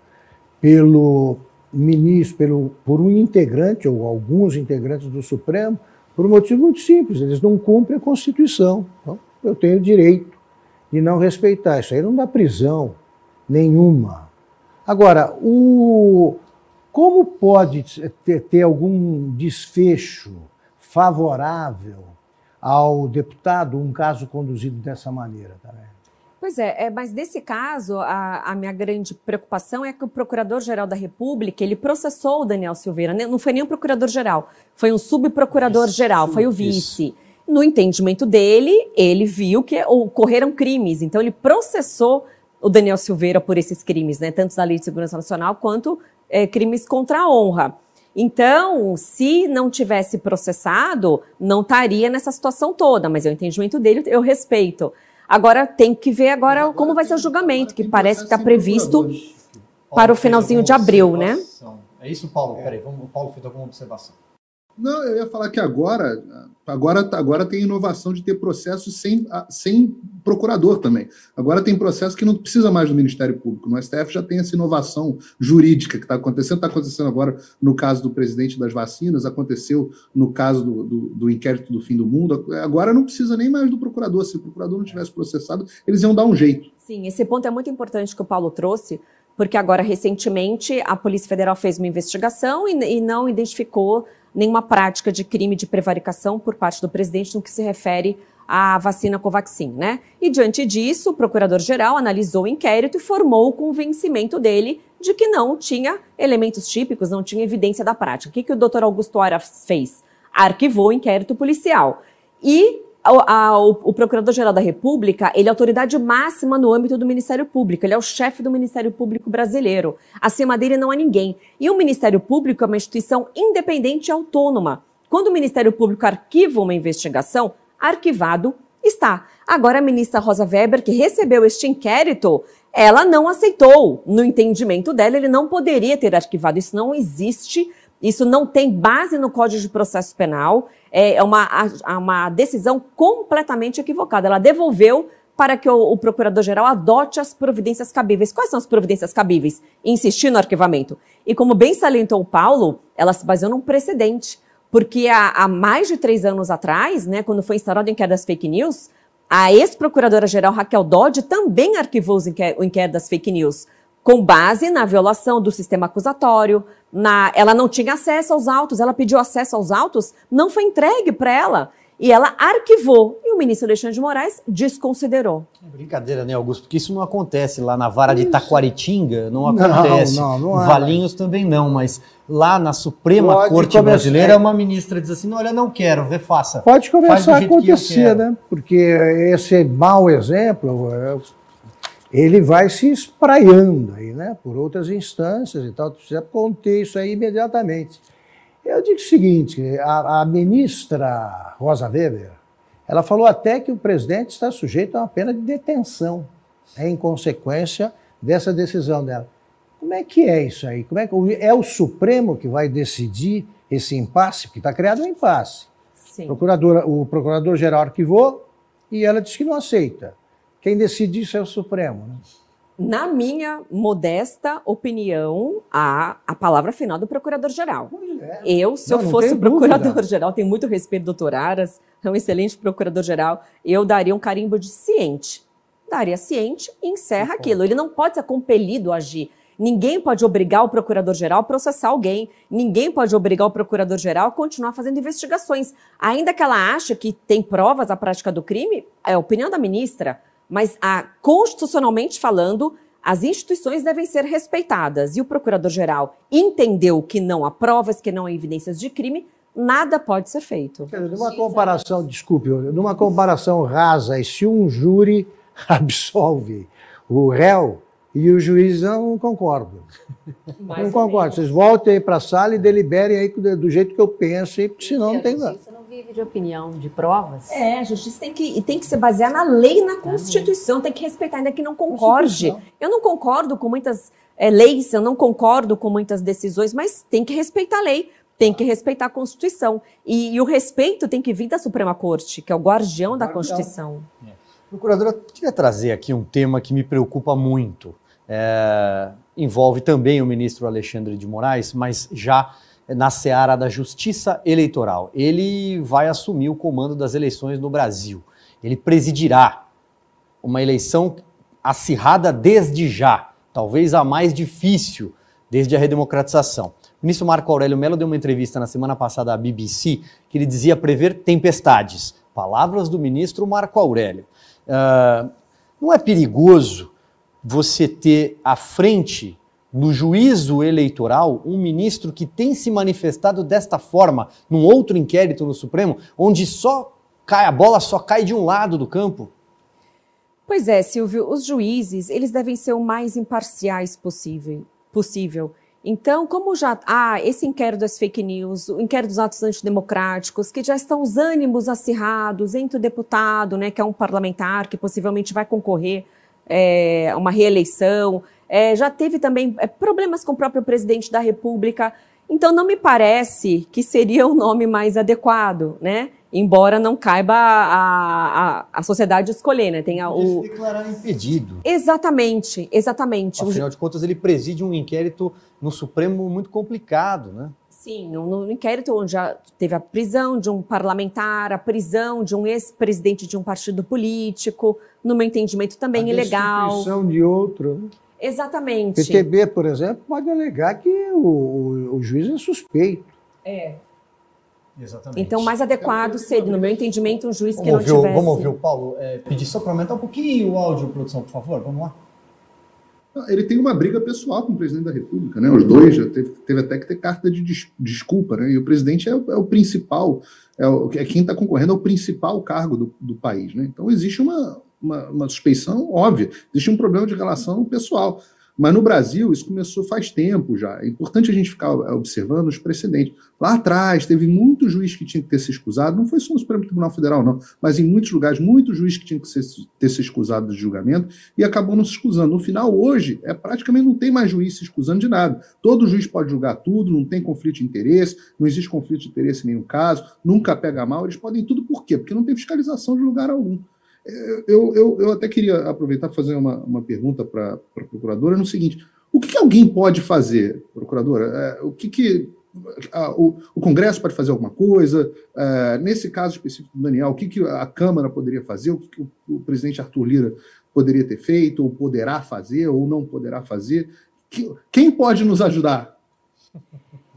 pelo ministro, pelo, por um integrante ou alguns integrantes do Supremo, por um motivo muito simples, eles não cumprem a Constituição. Então, eu tenho direito de não respeitar. Isso aí não dá prisão nenhuma. Agora, o, como pode ter, ter algum desfecho favorável ao deputado um caso conduzido dessa maneira também? Pois é, é, mas nesse caso, a, a, minha grande preocupação é que o Procurador-Geral da República, ele processou o Daniel Silveira, né? não foi nem o Procurador-Geral, foi um subprocurador-geral, foi o vice. Isso. No entendimento dele, ele viu que ocorreram crimes, então ele processou o Daniel Silveira por esses crimes, né? tanto da Lei de Segurança Nacional quanto é, crimes contra a honra. Então, se não tivesse processado, não estaria nessa situação toda, mas o entendimento dele eu respeito. Agora tem que ver agora, agora como vai ser o julgamento, que parece que está previsto para o finalzinho de abril, né? É isso, Paulo? Peraí, vamos, o Paulo fez alguma observação. Não, eu ia falar que agora, agora, agora tem inovação de ter processos sem, sem procurador também. Agora tem processo que não precisa mais do Ministério Público. No STF já tem essa inovação jurídica que está acontecendo, está acontecendo agora no caso do presidente das vacinas, aconteceu no caso do, do, do, inquérito do fim do mundo. Agora não precisa nem mais do procurador. Se o procurador não tivesse processado, eles iam dar um jeito. Sim, esse ponto é muito importante que o Paulo trouxe, porque agora, recentemente, a Polícia Federal fez uma investigação e, e não identificou nenhuma prática de crime de prevaricação por parte do presidente no que se refere à vacina Covaxin, né? E diante disso, o procurador-geral analisou o inquérito e formou o convencimento dele de que não tinha elementos típicos, não tinha evidência da prática. O que, que o doutor Augusto Aras fez? Arquivou o inquérito policial. E o, o Procurador-Geral da República, ele é autoridade máxima no âmbito do Ministério Público, ele é o chefe do Ministério Público brasileiro. Acima dele não há ninguém. E o Ministério Público é uma instituição independente e autônoma. Quando o Ministério Público arquiva uma investigação, arquivado está. Agora, a ministra Rosa Weber, que recebeu este inquérito, ela não aceitou. No entendimento dela, ele não poderia ter arquivado. Isso não existe isso não tem base no Código de Processo Penal, é uma, uma decisão completamente equivocada. Ela devolveu para que o, o procurador-geral adote as providências cabíveis. Quais são as providências cabíveis? Insistir no arquivamento. E como bem salientou o Paulo, ela se baseou num precedente. Porque há, há mais de três anos atrás, né, quando foi instaurado o inquérito das fake news, a ex-procuradora-geral Raquel Dodge também arquivou o inquérito das fake news com base na violação do sistema acusatório, na, ela não tinha acesso aos autos, ela pediu acesso aos autos, não foi entregue para ela. E ela arquivou. E o ministro Alexandre de Moraes desconsiderou. É brincadeira, né, Augusto? Porque isso não acontece lá na vara de Taquaritinga, não acontece. Não, não, não Valinhos também não, mas lá na Suprema Pode Corte começar... Brasileira, uma ministra diz assim: olha, não quero, refaça. Pode começar a acontecer, né? Porque esse mau exemplo, ele vai se espraiando aí, né, por outras instâncias e tal, precisa conter isso aí imediatamente. Eu digo o seguinte, a, a, ministra Rosa Weber, ela falou até que o presidente está sujeito a uma pena de detenção né, em consequência dessa decisão dela. Como é que é isso aí? Como é, que, é o Supremo que vai decidir esse impasse? Porque está criado um impasse. Sim. Procurador, o procurador-geral arquivou e ela disse que não aceita. Quem decide isso é o Supremo. Né? Na minha modesta opinião, a, a palavra final do Procurador-Geral. É. Eu, se não, eu fosse Procurador-Geral, tenho muito respeito, doutor Aras, é um excelente Procurador-Geral, eu daria um carimbo de ciente. Daria ciente e encerra aquilo. Ele não pode ser compelido a agir. Ninguém pode obrigar o procurador-geral a processar alguém. Ninguém pode obrigar o procurador-geral a continuar fazendo investigações. Ainda que ela ache que tem provas da prática do crime, é a opinião da ministra mas a, constitucionalmente falando, as instituições devem ser respeitadas. E o procurador-geral entendeu que não há provas, que não há evidências de crime, nada pode ser feito. Numa comparação, desculpe, numa comparação rasa, e se um júri [laughs] absolve o réu e o juiz não concordam. não concordam. [laughs] Vocês voltem aí para a sala e deliberem aí do jeito que eu penso, porque senão não tem nada vive de opinião, de provas. É, a justiça tem que, tem que se basear na lei e na Constituição, tem que respeitar, ainda que não concorde. Eu não concordo com muitas é, leis, eu não concordo com muitas decisões, mas tem que respeitar a lei, tem que respeitar a Constituição. E, e o respeito tem que vir da Suprema Corte, que é o guardião da Constituição. É. Procuradora, eu queria trazer aqui um tema que me preocupa muito. É, envolve também o ministro Alexandre de Moraes, mas já na seara da justiça eleitoral. Ele vai assumir o comando das eleições no Brasil. Ele presidirá uma eleição acirrada desde já, talvez a mais difícil desde a redemocratização. O ministro Marco Aurélio Mello deu uma entrevista na semana passada à BBC que ele dizia prever tempestades. Palavras do ministro Marco Aurélio. Uh, não é perigoso você ter à frente no juízo eleitoral um ministro que tem se manifestado desta forma num outro inquérito no Supremo, onde só cai a bola só cai de um lado do campo? Pois é, Silvio, os juízes, eles devem ser o mais imparciais possível, possível. Então, como já há ah, esse inquérito das fake news, o inquérito dos atos antidemocráticos, que já estão os ânimos acirrados entre o deputado, né, que é um parlamentar que possivelmente vai concorrer é, uma reeleição, é, já teve também é, problemas com o próprio presidente da República. Então, não me parece que seria o nome mais adequado, né? Embora não caiba a, a, a sociedade escolher, né? Tem o... se declarar impedido. Exatamente, exatamente. Afinal de contas, ele preside um inquérito no Supremo muito complicado, né? Sim, no inquérito onde já teve a prisão de um parlamentar, a prisão de um ex-presidente de um partido político, no meu entendimento também a ilegal. Destituição de outro. Exatamente. PTB, por exemplo, pode alegar que o, o, o juiz é suspeito. É. Exatamente. Então, mais adequado seria, no meu entendimento, um juiz vamos que não ouvir, tivesse... Vamos ouvir o Paulo. É, pedir só para aumentar um pouquinho o áudio, produção, por favor. Vamos lá. Ele tem uma briga pessoal com o presidente da República, né? Os dois já teve, teve até que ter carta de des, desculpa, né? E o presidente é, é o principal, é, o, é quem está concorrendo ao principal cargo do, do país, né? Então existe uma, uma, uma suspeição óbvia, existe um problema de relação pessoal. Mas no Brasil, isso começou faz tempo já. É importante a gente ficar observando os precedentes. Lá atrás, teve muito juiz que tinha que ter se excusado, não foi só no Supremo Tribunal Federal, não, mas em muitos lugares, muito juiz que tinha que ter se excusado de julgamento e acabou não se excusando. No final, hoje, é praticamente não tem mais juiz se excusando de nada. Todo juiz pode julgar tudo, não tem conflito de interesse, não existe conflito de interesse em nenhum caso, nunca pega mal, eles podem tudo por quê? Porque não tem fiscalização de lugar algum. Eu, eu, eu até queria aproveitar e fazer uma, uma pergunta para a procuradora no seguinte: o que, que alguém pode fazer, procuradora? É, o que, que a, o, o, Congresso pode fazer alguma coisa? É, nesse caso específico do Daniel, o que, que a Câmara poderia fazer? O que, que o, o, presidente Arthur Lira poderia ter feito, ou poderá fazer, ou não poderá fazer? Que, quem pode nos ajudar?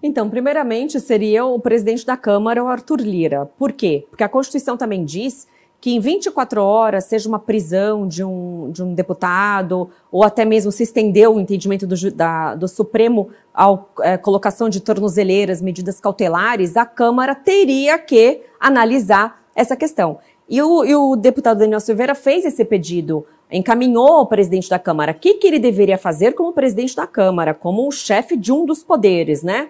Então, primeiramente, seria o presidente da Câmara, o Arthur Lira. Por quê? Porque a Constituição também diz que em 24 horas seja uma prisão de um, de um deputado, ou até mesmo se estendeu o entendimento do, da, do Supremo à é, colocação de tornozeleiras, medidas cautelares, a Câmara teria que analisar essa questão. E o, e o deputado Daniel Silveira fez esse pedido, encaminhou ao presidente da Câmara. O que, que ele deveria fazer como presidente da Câmara, como o chefe de um dos poderes, né?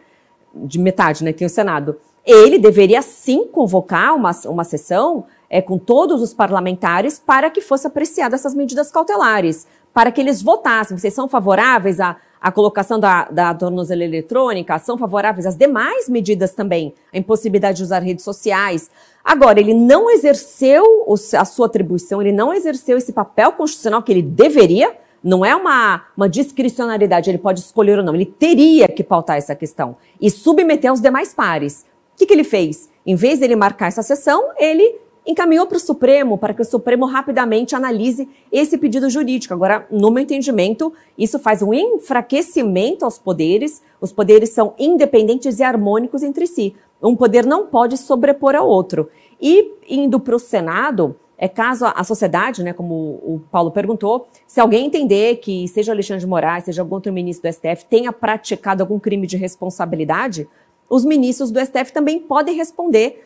De metade, né? Tem o Senado. Ele deveria sim convocar uma, uma sessão é, com todos os parlamentares para que fosse apreciada essas medidas cautelares, para que eles votassem. Vocês são favoráveis à, à colocação da, da tornozela eletrônica? São favoráveis às demais medidas também? A impossibilidade de usar redes sociais. Agora, ele não exerceu a sua atribuição, ele não exerceu esse papel constitucional que ele deveria, não é uma, uma discricionariedade, ele pode escolher ou não, ele teria que pautar essa questão e submeter aos demais pares. O que, que ele fez? Em vez de ele marcar essa sessão, ele encaminhou para o Supremo para que o Supremo rapidamente analise esse pedido jurídico. Agora, no meu entendimento, isso faz um enfraquecimento aos poderes. Os poderes são independentes e harmônicos entre si. Um poder não pode sobrepor ao outro. E indo para o Senado, é caso a sociedade, né, como o Paulo perguntou, se alguém entender que seja Alexandre de Moraes, seja algum outro ministro do STF tenha praticado algum crime de responsabilidade, os ministros do STF também podem responder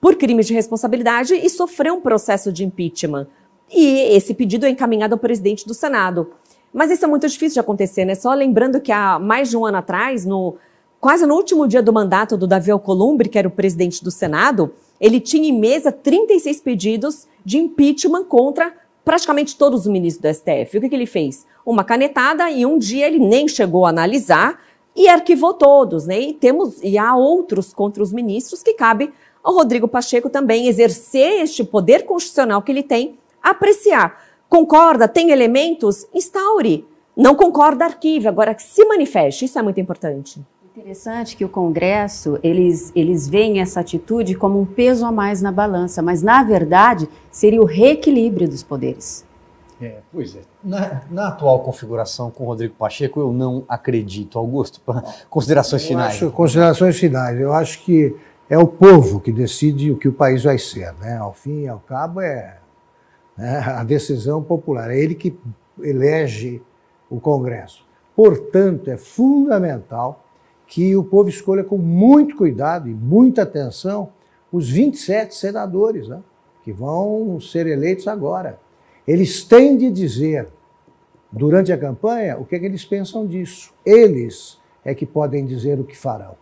por crime de responsabilidade e sofreu um processo de impeachment. E esse pedido é encaminhado ao presidente do Senado. Mas isso é muito difícil de acontecer, né? Só lembrando que há mais de um ano atrás, no, quase no último dia do mandato do Davi Alcolumbre, que era o presidente do Senado, ele tinha em mesa 36 pedidos de impeachment contra praticamente todos os ministros do STF. O que, que ele fez? Uma canetada e um dia ele nem chegou a analisar e arquivou todos, né? E temos e há outros contra os ministros que cabe ao Rodrigo Pacheco também exercer este poder constitucional que ele tem, apreciar. Concorda? Tem elementos? Instaure. Não concorda? Arquive. Agora, que se manifeste. Isso é muito importante. Interessante que o Congresso, eles, eles veem essa atitude como um peso a mais na balança, mas, na verdade, seria o reequilíbrio dos poderes. É, pois é. Na, na, atual configuração com o Rodrigo Pacheco, eu não acredito. Augusto, considerações eu finais. Acho, considerações finais. Eu acho que é o povo que decide o que o país vai ser. Né? Ao fim e ao cabo, é né, a decisão popular. É ele que elege o Congresso. Portanto, é fundamental que o povo escolha com muito cuidado e muita atenção os 27 senadores né, que vão ser eleitos agora. Eles têm de dizer, durante a campanha, o que, é que eles pensam disso. Eles é que podem dizer o que farão.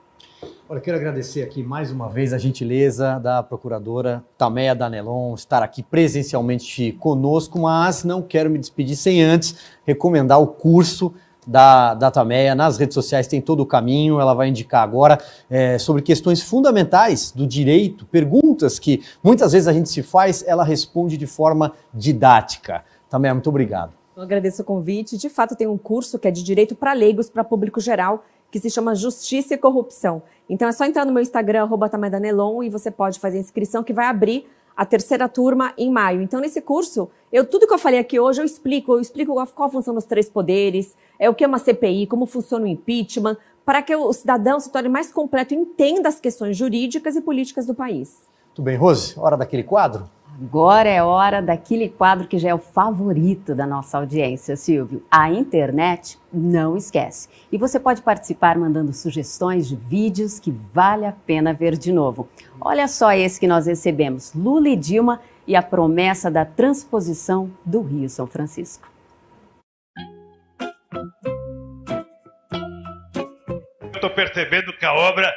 Olha, quero agradecer aqui mais uma vez a gentileza da procuradora Tameia Danelon estar aqui presencialmente conosco, mas não quero me despedir sem antes recomendar o curso da, da Tameia nas redes sociais, tem todo o caminho, ela vai indicar agora é, sobre questões fundamentais do direito, perguntas que muitas vezes a gente se faz, ela responde de forma didática. Tameia, muito obrigado. Eu agradeço o convite. De fato, tem um curso que é de direito para leigos, para público geral, que se chama Justiça e Corrupção. Então é só entrar no meu Instagram, arroba Tamedanelon, e você pode fazer a inscrição que vai abrir a terceira turma em maio. Então, nesse curso, eu tudo que eu falei aqui hoje, eu explico, eu explico qual a função dos três poderes, é o que é uma CPI, como funciona o impeachment, para que o cidadão se torne mais completo e entenda as questões jurídicas e políticas do país. Tudo bem, Rose? Hora daquele quadro? Agora é hora daquele quadro que já é o favorito da nossa audiência, Silvio. A internet não esquece. E você pode participar mandando sugestões de vídeos que vale a pena ver de novo. Olha só esse que nós recebemos: Lula e Dilma e a promessa da transposição do Rio São Francisco. Estou percebendo que a obra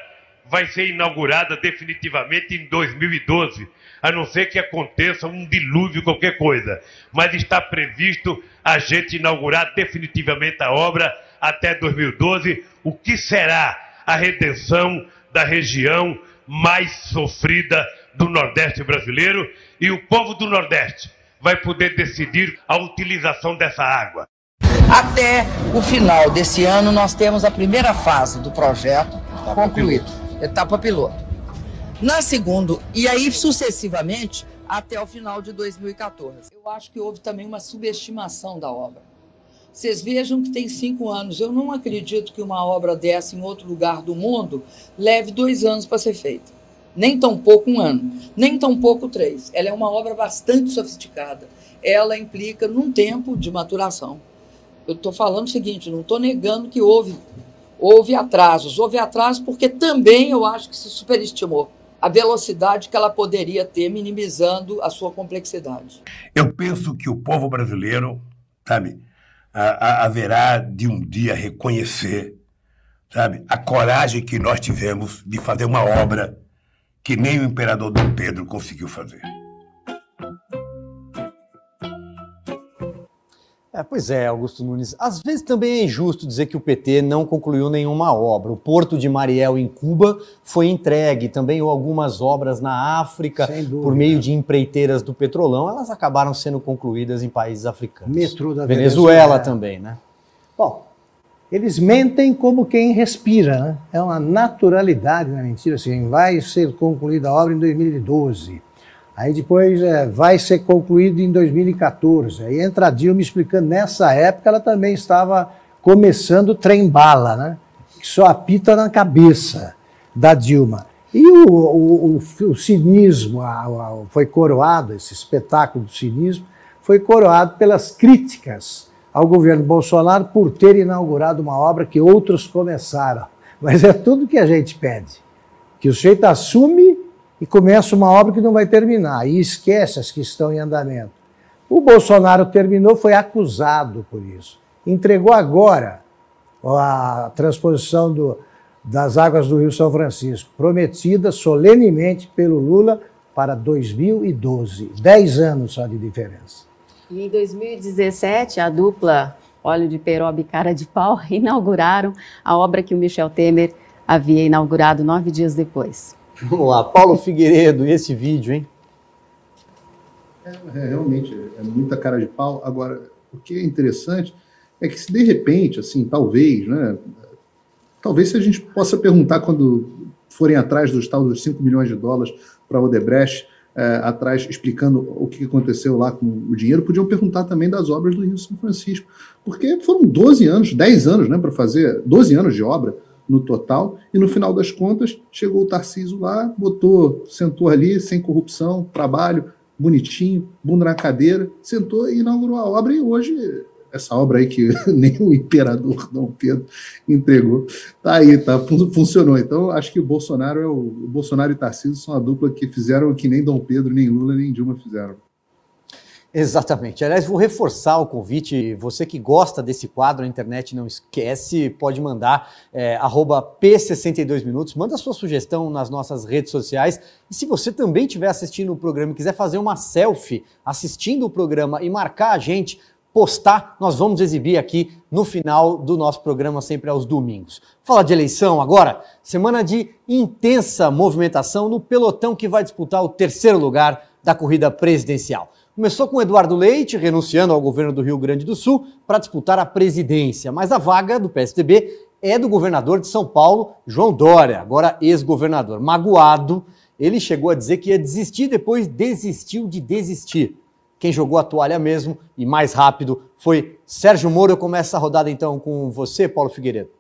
vai ser inaugurada definitivamente em 2012 a não ser que aconteça um dilúvio, qualquer coisa. Mas está previsto a gente inaugurar definitivamente a obra até 2012, o que será a redenção da região mais sofrida do Nordeste brasileiro? E o povo do Nordeste vai poder decidir a utilização dessa água. Até o final desse ano, nós temos a primeira fase do projeto concluída, etapa piloto na segunda, e aí sucessivamente até o final de 2014. Eu acho que houve também uma subestimação da obra. Vocês vejam que tem cinco anos. Eu não acredito que uma obra dessa em outro lugar do mundo leve dois anos para ser feita. Nem tão pouco um ano, nem tão pouco três. Ela é uma obra bastante sofisticada. Ela implica num tempo de maturação. Eu estou falando o seguinte, não estou negando que houve, houve atrasos. Houve atrasos porque também eu acho que se superestimou a velocidade que ela poderia ter, minimizando a sua complexidade. Eu penso que o povo brasileiro, sabe, haverá de um dia reconhecer, sabe, a coragem que nós tivemos de fazer uma obra que nem o imperador Dom Pedro conseguiu fazer. É, pois é, Augusto Nunes. Às vezes também é injusto dizer que o PT não concluiu nenhuma obra. O Porto de Mariel, em Cuba, foi entregue. Também algumas obras na África, por meio de empreiteiras do Petrolão, elas acabaram sendo concluídas em países africanos. Metrô da Venezuela, Venezuela também, né? Bom, eles mentem como quem respira, né? É uma naturalidade na mentira. Assim, vai ser concluída a obra em 2012 Aí depois é, vai ser concluído em 2014. Aí entra a Dilma explicando, nessa época ela também estava começando o trem-bala, né? Que só apita na cabeça da Dilma. E o, o, o, o cinismo a, a, foi coroado, esse espetáculo do cinismo, foi coroado pelas críticas ao governo Bolsonaro por ter inaugurado uma obra que outros começaram. Mas é tudo que a gente pede. Que o sujeito assume e começa uma obra que não vai terminar e esquece as que estão em andamento. O Bolsonaro terminou, foi acusado por isso. Entregou agora a transposição do, das águas do Rio São Francisco, prometida solenemente pelo Lula para 2012. Dez anos só de diferença. E em 2017, a dupla Óleo de Peroba e Cara de Pau [laughs] inauguraram a obra que o Michel Temer havia inaugurado nove dias depois. Vamos lá, Paulo Figueiredo, e esse vídeo, hein? É, é, realmente, é muita cara de pau. Agora, o que é interessante é que se de repente, assim, talvez, né? Talvez se a gente possa perguntar quando forem atrás dos tal dos 5 milhões de dólares para Odebrecht, é, atrás explicando o que aconteceu lá com o dinheiro, podiam perguntar também das obras do Rio São Francisco. Porque foram 12 anos, 10 anos, né, para fazer, 12 anos de obra no total, e no final das contas chegou o Tarcísio lá, botou, sentou ali, sem corrupção, trabalho, bonitinho, bunda na cadeira, sentou e inaugurou a obra, e hoje essa obra aí que [laughs] nem o imperador Dom Pedro entregou, tá aí, tá, funcionou. Então, acho que o Bolsonaro é o, o Bolsonaro e Tarcísio são a dupla que fizeram que nem Dom Pedro, nem Lula, nem Dilma fizeram. Exatamente. Aliás, vou reforçar o convite. Você que gosta desse quadro na internet, não esquece, pode mandar é, P62 Minutos, manda sua sugestão nas nossas redes sociais. E se você também estiver assistindo o programa e quiser fazer uma selfie assistindo o programa e marcar a gente, postar, nós vamos exibir aqui no final do nosso programa, sempre aos domingos. Fala de eleição agora, semana de intensa movimentação no pelotão que vai disputar o terceiro lugar da corrida presidencial. Começou com Eduardo Leite renunciando ao governo do Rio Grande do Sul para disputar a presidência, mas a vaga do PSDB é do governador de São Paulo, João Dória, agora ex-governador. Magoado, ele chegou a dizer que ia desistir, depois desistiu de desistir. Quem jogou a toalha mesmo e mais rápido foi Sérgio Moro. Eu começo a rodada então com você, Paulo Figueiredo.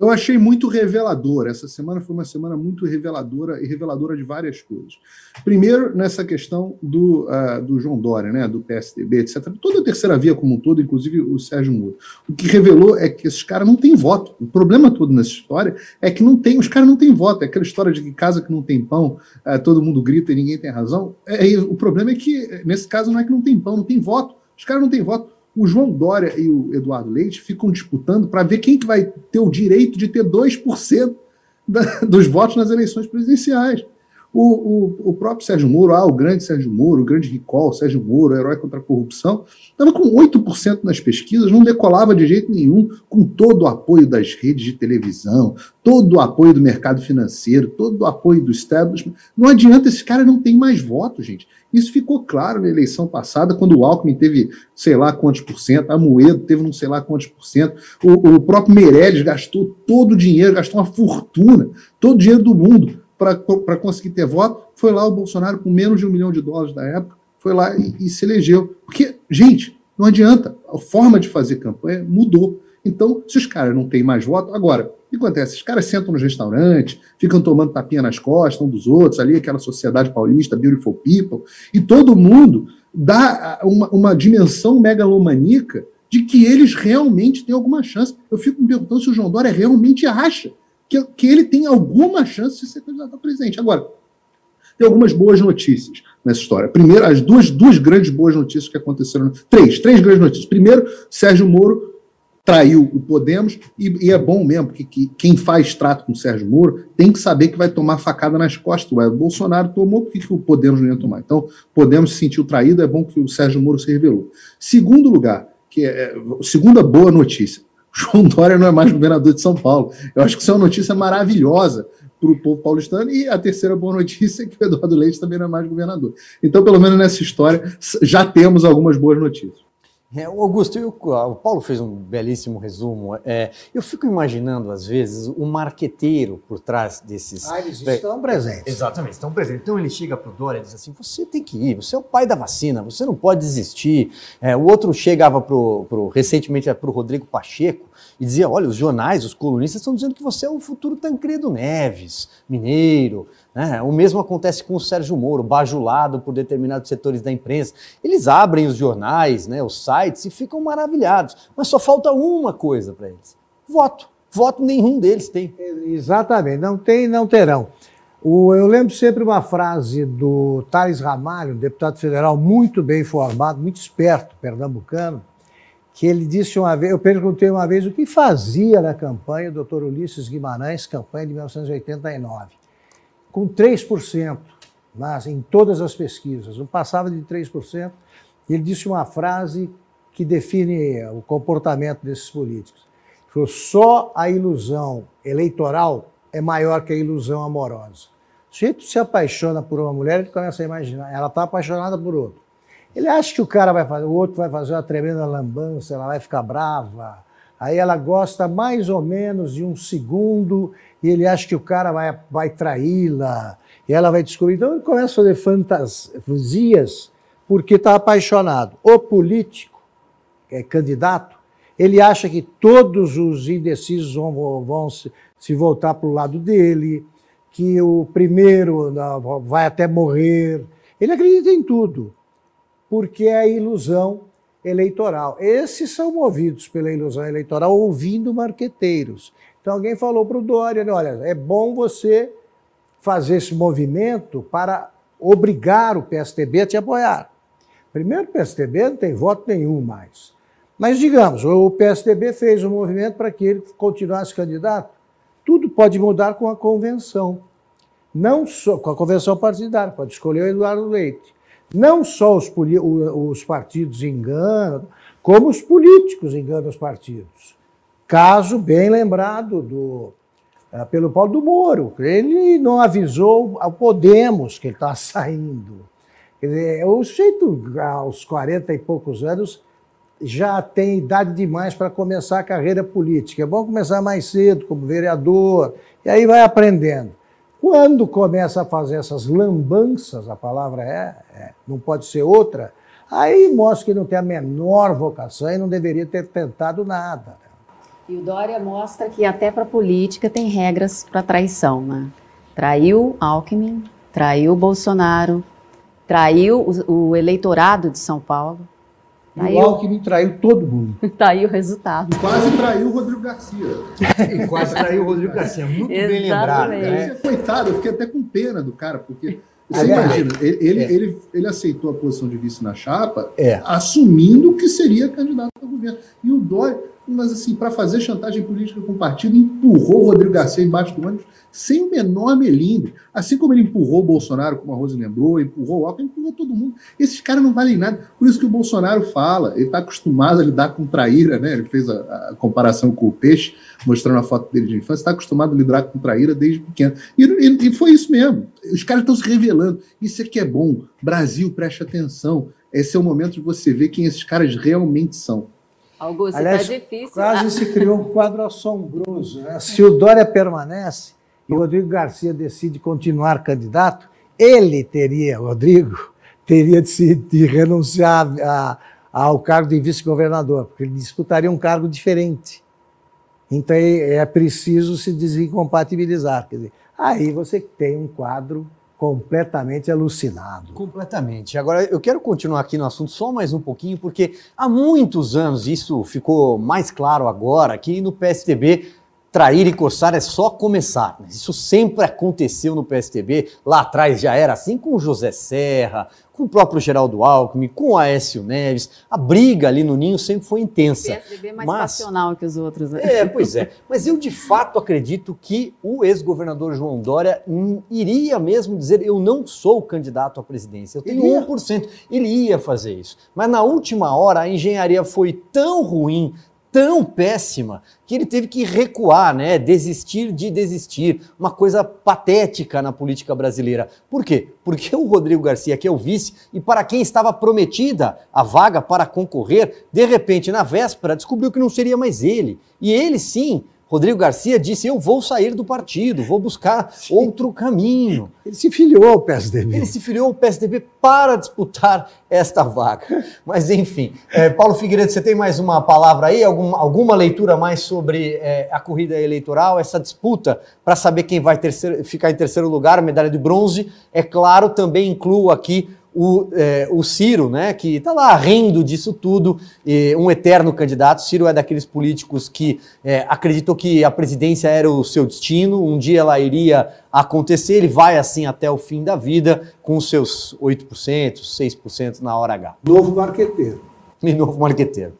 Eu achei muito revelador. Essa semana foi uma semana muito reveladora e reveladora de várias coisas. Primeiro, nessa questão do, uh, do João Dória, né, do PSDB, etc. Toda a terceira via como um todo, inclusive o Sérgio Moro. O que revelou é que esses caras não têm voto. O problema todo nessa história é que não tem, os caras não têm voto. É aquela história de que casa que não tem pão, uh, todo mundo grita e ninguém tem razão. É, o problema é que, nesse caso, não é que não tem pão, não tem voto. Os caras não têm voto o João Dória e o Eduardo Leite ficam disputando para ver quem que vai ter o direito de ter 2% da, dos votos nas eleições presidenciais. O, o, o, próprio Sérgio Moro, ah, o grande Sérgio Moro, o grande recall, Sérgio Moro, herói contra a corrupção, estava com 8% nas pesquisas, não decolava de jeito nenhum, com todo o apoio das redes de televisão, todo o apoio do mercado financeiro, todo o apoio do establishment. Não adianta, esse cara não tem mais votos, gente. Isso ficou claro na eleição passada, quando o Alckmin teve sei lá quantos por cento, a Moedo teve não sei lá quantos por cento, o, o próprio Meirelles gastou todo o dinheiro, gastou uma fortuna, todo o dinheiro do mundo para conseguir ter voto. Foi lá o Bolsonaro com menos de um milhão de dólares da época, foi lá e, e se elegeu. Porque, gente, não adianta, a forma de fazer campanha mudou. Então, se os caras não têm mais voto, agora, o que acontece? Os caras sentam nos restaurantes, ficam tomando tapinha nas costas um dos outros, ali aquela sociedade paulista, beautiful people, e todo mundo dá uma, uma dimensão megalomaníaca de que eles realmente têm alguma chance. Eu fico me perguntando se o João Dória realmente acha que, que ele tem alguma chance de ser candidato a presidente. Agora, tem algumas boas notícias nessa história. Primeiro, as duas, duas grandes boas notícias que aconteceram. Três, três grandes notícias. Primeiro, Sérgio Moro traiu o Podemos, e, e é bom mesmo que, que, quem faz trato com o Sérgio Moro tem que saber que vai tomar facada nas costas. O Bolsonaro tomou, por que o Podemos não ia tomar? Então, Podemos se sentiu traído, é bom que o Sérgio Moro se revelou. Segundo lugar, que é, é segunda boa notícia, João Dória não é mais governador de São Paulo. Eu acho que isso é uma notícia maravilhosa para o povo paulistano. E a terceira boa notícia é que o Eduardo Leite também não é mais governador. Então, pelo menos nessa história, já temos algumas boas notícias. É, Augusto, eu, o Paulo fez um belíssimo resumo. É, eu fico imaginando, às vezes, o um marqueteiro por trás desses. Ah, eles estão presentes. Exatamente, estão presentes. Então ele chega para o Dória e diz assim: você tem que ir, você é o pai da vacina, você não pode desistir. É, o outro chegava pro, pro, recentemente para o Rodrigo Pacheco e dizia: olha, os jornais, os colunistas estão dizendo que você é o futuro Tancredo Neves, mineiro. Né? O mesmo acontece com o Sérgio Moro, bajulado por determinados setores da imprensa. Eles abrem os jornais, né, os sites e ficam maravilhados. Mas só falta uma coisa para eles: voto. Voto nenhum deles tem. Exatamente, não tem não terão. O, eu lembro sempre uma frase do Thales Ramalho, deputado federal muito bem formado, muito esperto, pernambucano, que ele disse uma vez, eu perguntei uma vez o que fazia na campanha o doutor Ulisses Guimarães, campanha de 1989 com 3%, mas em todas as pesquisas, não passava de 3%. Ele disse uma frase que define o comportamento desses políticos. Ele falou: só a ilusão eleitoral é maior que a ilusão amorosa. O sujeito se apaixona por uma mulher, ele começa a imaginar, ela está apaixonada por outro. Ele acha que o cara vai fazer, o outro vai fazer uma tremenda lambança, ela vai ficar brava. Aí ela gosta mais ou menos de um segundo e ele acha que o cara vai, vai traí-la, e ela vai descobrir. Então ele começa a fazer fantasias porque está apaixonado. O político, é candidato, ele acha que todos os indecisos vão, vão se, se voltar para o lado dele, que o primeiro vai até morrer. Ele acredita em tudo, porque é a ilusão eleitoral. Esses são movidos pela ilusão eleitoral ouvindo marqueteiros. Então alguém falou para o Dória, olha, é bom você fazer esse movimento para obrigar o PSTB a te apoiar. Primeiro, o PSTB não tem voto nenhum mais. Mas, digamos, o PSTB fez um movimento para que ele continuasse candidato. Tudo pode mudar com a convenção. Não só com a convenção partidária, pode escolher o Eduardo Leite. Não só os, os partidos enganam, como os políticos enganam os partidos. Caso bem lembrado do, uh, pelo Paulo do Moro. Ele não avisou ao Podemos que ele está [laughs] saindo. Quer dizer, o sujeito, aos 40 e poucos anos, já tem idade demais para começar a carreira política. É bom começar mais cedo, como vereador, e aí vai aprendendo. Quando começa a fazer essas lambanças, a palavra é, é, não pode ser outra, aí mostra que não tem a menor vocação e não deveria ter tentado nada. E o Dória mostra que até para política tem regras para traição, né? Traiu Alckmin, traiu Bolsonaro, traiu o, o eleitorado de São Paulo. Traiu. O Alckmin traiu todo mundo. [laughs] tá aí o resultado. Quase traiu o Rodrigo Garcia. [laughs] e quase traiu o Rodrigo Garcia. Muito bem lembrado. Né? Coitado, eu fiquei até com pena do cara, porque você imagina, ele, ele, é. ele, ele, aceitou a posição de vice na chapa, é. assumindo que seria candidato ao governo. E o Dória, mas assim, para fazer chantagem política com o partido, empurrou o Rodrigo Garcia embaixo do ônibus sem o menor melindre. Assim como ele empurrou o Bolsonaro, como a Rose lembrou, empurrou o Alckmin, empurrou todo mundo. Esses caras não valem nada. Por isso que o Bolsonaro fala, ele está acostumado a lidar com traíra, né? Ele fez a, a, comparação com o peixe, mostrando a foto dele de infância, está acostumado a lidar com traíra desde pequeno. E, e, e foi isso mesmo. Os caras estão se revelando. Isso aqui é bom. Brasil, preste atenção. Esse é o momento de você ver quem esses caras realmente são. Augusto, Aliás, tá difícil. Quase né? se criou um quadro assombroso. Né? Se o Dória permanece, e Rodrigo Garcia decide continuar candidato, ele teria, Rodrigo, teria de, se, de renunciar a, ao cargo de vice-governador, porque ele disputaria um cargo diferente. Então é, é preciso se desincompatibilizar. Quer dizer, aí você tem um quadro completamente alucinado. Completamente. Agora, eu quero continuar aqui no assunto só mais um pouquinho, porque há muitos anos, isso ficou mais claro agora, que no PSTB trair e coçar é só começar. Isso sempre aconteceu no PSTB. Lá atrás já era assim com o José Serra, com o próprio Geraldo Alckmin, com o Aécio Neves. A briga ali no Ninho sempre foi intensa. O PSDB é mais mas, passional que os outros. Né? É, pois é. Mas eu de fato acredito que o ex-governador João Dória iria mesmo dizer eu não sou candidato à presidência. Eu tenho iria. 1%. Ele ia fazer isso. Mas na última hora a engenharia foi tão ruim, tão péssima que ele teve que recuar, né? Desistir de desistir. Uma coisa patética na política brasileira. Por quê? Porque o Rodrigo Garcia, que é o vice, e para quem estava prometida a vaga para concorrer, de repente, na véspera, descobriu que não seria mais ele. E ele sim Rodrigo Garcia disse: Eu vou sair do partido, vou buscar Sim. outro caminho. Ele se filiou ao PSDB. Ele se filiou ao PSDB para disputar esta vaga. [laughs] Mas, enfim. É, Paulo Figueiredo, você tem mais uma palavra aí? Algum, alguma leitura mais sobre é, a corrida eleitoral, essa disputa para saber quem vai terceiro, ficar em terceiro lugar, medalha de bronze? É claro, também incluo aqui o, é, o Ciro, né, que está lá rindo disso tudo, um eterno candidato. Ciro é daqueles políticos que é, acreditou que a presidência era o seu destino, um dia ela iria acontecer, ele vai assim até o fim da vida, com seus 8%, 6% na hora H. Novo marqueteiro. E novo marqueteiro.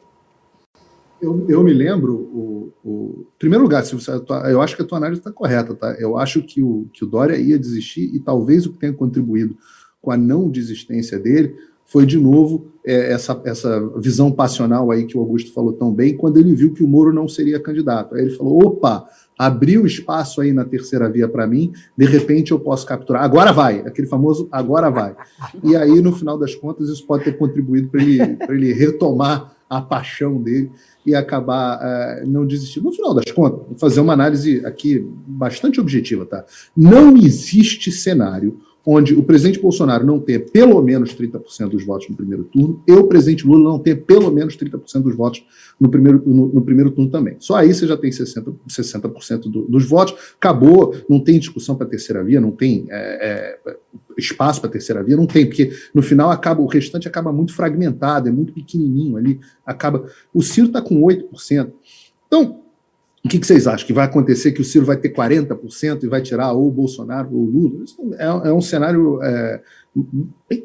Eu, eu me lembro, o, o primeiro lugar, se você, eu acho que a tua análise está correta, tá? Eu acho que o, que o Dória ia desistir e talvez o que tenha contribuído com a não desistência dele, foi de novo é, essa, essa visão passional aí que o Augusto falou tão bem, quando ele viu que o Moro não seria candidato. Aí ele falou: opa, abriu espaço aí na terceira via para mim, de repente eu posso capturar. Agora vai, aquele famoso agora vai. E aí, no final das contas, isso pode ter contribuído para ele, ele retomar a paixão dele e acabar uh, não desistindo. No final das contas, vou fazer uma análise aqui bastante objetiva, tá? Não existe cenário onde o presidente Bolsonaro não tenha pelo menos 30% dos votos no primeiro turno e o presidente Lula não tenha pelo menos 30% dos votos no primeiro, no, no, primeiro turno também. Só aí você já tem 60%, 60 do, dos votos, acabou, não tem discussão para terceira via, não tem é, é, espaço para terceira via, não tem, porque no final acaba o restante acaba muito fragmentado, é muito pequenininho ali, acaba. O Ciro está com 8%. Então, o que, que, vocês acham? Que vai acontecer que o Ciro vai ter 40% e vai tirar ou o Bolsonaro ou o Lula? Isso é, é um cenário é,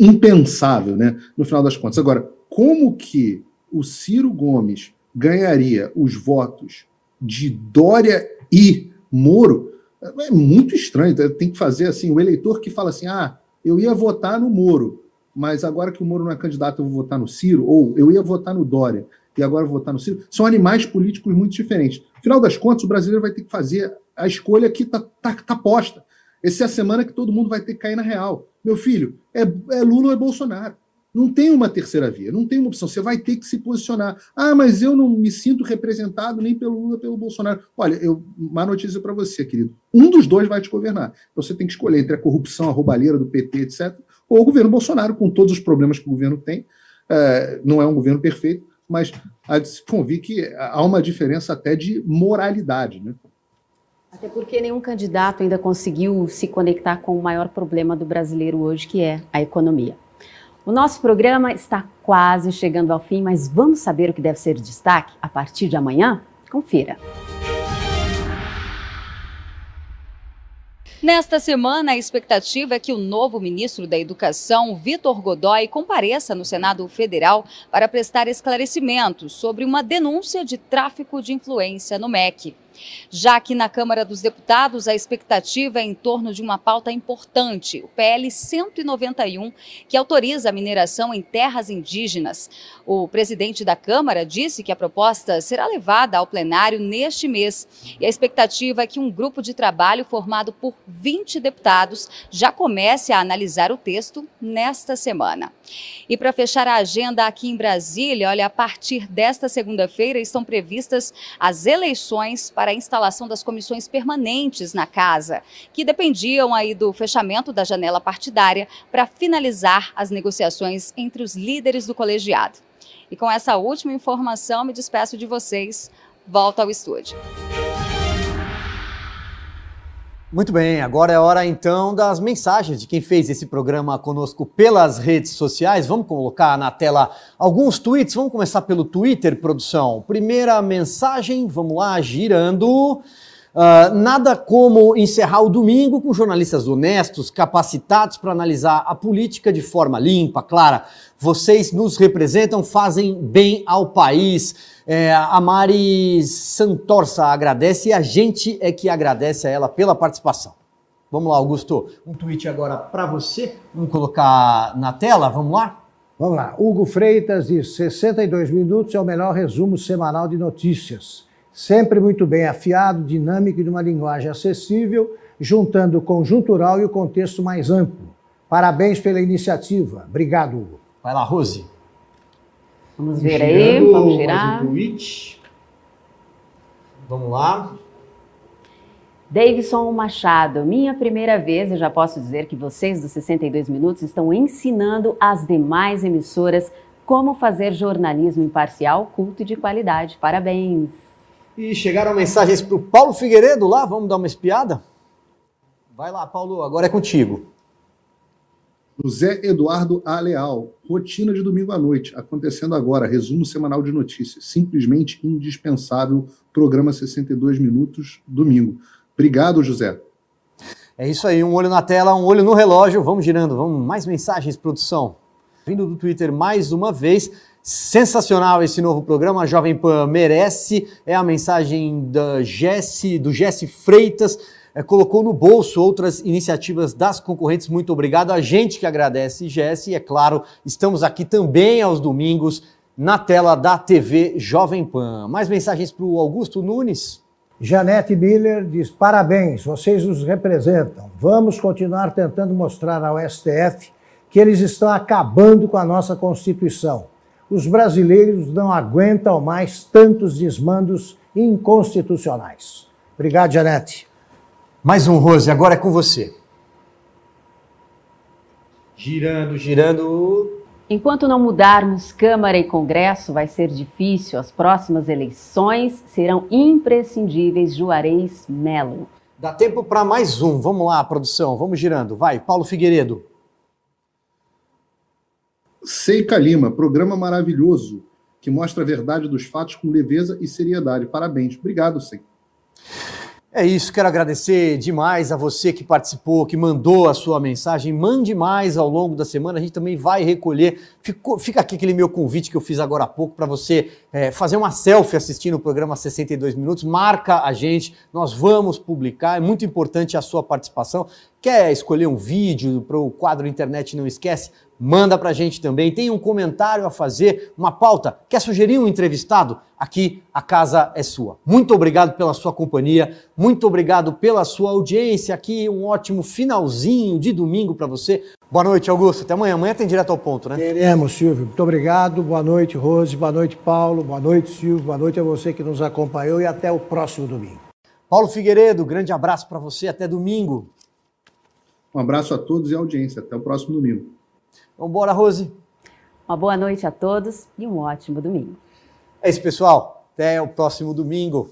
impensável, né? No final das contas. Agora, como que o Ciro Gomes ganharia os votos de Dória e Moro? É muito estranho. Tem que fazer assim: o eleitor que fala assim, ah, eu ia votar no Moro. mas agora que o Moro não é candidato, eu vou votar no Ciro, ou eu ia votar no Dória e agora votar no Ciro, são animais políticos muito diferentes. Afinal das contas, o brasileiro vai ter que fazer a escolha que está tá, tá posta. Essa é a semana que todo mundo vai ter que cair na real. Meu filho, é, é Lula ou é Bolsonaro? Não tem uma terceira via, não tem uma opção. Você vai ter que se posicionar. Ah, mas eu não me sinto representado nem pelo Lula, pelo Bolsonaro. Olha, eu, má notícia para você, querido. Um dos dois vai te governar. Então você tem que escolher entre a corrupção, a roubalheira do PT, etc., ou o governo Bolsonaro, com todos os problemas que o governo tem. É, não é um governo perfeito, mas há de se convir que há uma diferença até de moralidade. Né? Até porque nenhum candidato ainda conseguiu se conectar com o maior problema do brasileiro hoje, que é a economia. O nosso programa está quase chegando ao fim, mas vamos saber o que deve ser destaque a partir de amanhã? Confira. Nesta semana, a expectativa é que o novo ministro da Educação, Vitor Godoy, compareça no Senado Federal para prestar esclarecimentos sobre uma denúncia de tráfico de influência no MEC. Já que na Câmara dos Deputados a expectativa é em torno de uma pauta importante, o PL 191, que autoriza a mineração em terras indígenas. O presidente da Câmara disse que a proposta será levada ao plenário neste mês e a expectativa é que um grupo de trabalho formado por 20 deputados já comece a analisar o texto nesta semana. E para fechar a agenda aqui em Brasília, olha, a partir desta segunda-feira estão previstas as eleições para para a instalação das comissões permanentes na casa, que dependiam aí do fechamento da janela partidária para finalizar as negociações entre os líderes do colegiado. E com essa última informação, me despeço de vocês. Volto ao estúdio. Muito bem, agora é hora então das mensagens de quem fez esse programa conosco pelas redes sociais. Vamos colocar na tela alguns tweets. Vamos começar pelo Twitter, produção. Primeira mensagem, vamos lá, girando. Uh, nada como encerrar o domingo com jornalistas honestos, capacitados para analisar a política de forma limpa, clara. Vocês nos representam, fazem bem ao país. É, a Mari Santorça agradece e a gente é que agradece a ela pela participação. Vamos lá, Augusto. Um tweet agora para você. Vamos colocar na tela, vamos lá? Vamos lá. Hugo Freitas diz: 62 minutos é o melhor resumo semanal de notícias sempre muito bem afiado, dinâmico e de uma linguagem acessível, juntando o conjuntural e o contexto mais amplo. Parabéns pela iniciativa. Obrigado, Hugo. Vai lá, Rose. Vamos ver aí, vamos girar. Um vamos lá. Davidson Machado, minha primeira vez, e já posso dizer que vocês dos 62 Minutos estão ensinando as demais emissoras como fazer jornalismo imparcial, culto e de qualidade. Parabéns! E chegaram mensagens para o Paulo Figueiredo lá, vamos dar uma espiada? Vai lá, Paulo, agora é contigo. José Eduardo A. Leal, rotina de domingo à noite, acontecendo agora, resumo semanal de notícias, simplesmente indispensável, programa 62 minutos, domingo. Obrigado, José. É isso aí, um olho na tela, um olho no relógio, vamos girando, vamos, mais mensagens, produção. Vindo do Twitter mais uma vez, Sensacional esse novo programa, a Jovem Pan merece. É a mensagem da Jesse, do Jesse Freitas. É, colocou no bolso outras iniciativas das concorrentes. Muito obrigado. A gente que agradece, Jesse. E é claro, estamos aqui também aos domingos na tela da TV Jovem Pan. Mais mensagens para o Augusto Nunes. Janete Miller diz: parabéns, vocês nos representam. Vamos continuar tentando mostrar ao STF que eles estão acabando com a nossa Constituição os brasileiros não aguentam mais tantos desmandos inconstitucionais. Obrigado, Janete. Mais um, Rose, agora é com você. Girando, girando. Enquanto não mudarmos Câmara e Congresso, vai ser difícil. As próximas eleições serão imprescindíveis. Juarez Melo. Dá tempo para mais um. Vamos lá, produção. Vamos girando. Vai, Paulo Figueiredo. Seica Lima, programa maravilhoso que mostra a verdade dos fatos com leveza e seriedade. Parabéns. Obrigado, Seica. É isso, quero agradecer demais a você que participou, que mandou a sua mensagem. Mande mais ao longo da semana, a gente também vai recolher. Fica aqui aquele meu convite que eu fiz agora há pouco para você é, fazer uma selfie assistindo o programa 62 Minutos. Marca a gente, nós vamos publicar, é muito importante a sua participação. Quer escolher um vídeo para o quadro internet Não Esquece? Manda pra gente também. Tem um comentário a fazer, uma pauta, quer sugerir um entrevistado? Aqui a casa é sua. Muito obrigado pela sua companhia, muito obrigado pela sua audiência aqui. Um ótimo finalzinho de domingo para você. Boa noite, Augusto. Até amanhã. Amanhã tem direto ao ponto, né? Teremos, Silvio. Muito obrigado. Boa noite, Rose. Boa noite, Paulo. Boa noite, Silvio. Boa noite a você que nos acompanhou e até o próximo domingo. Paulo Figueiredo, grande abraço para você. Até domingo. Um abraço a todos e à audiência. Até o próximo domingo. Vamos embora, Rose. Uma boa noite a todos e um ótimo domingo. É isso, pessoal. Até o próximo domingo.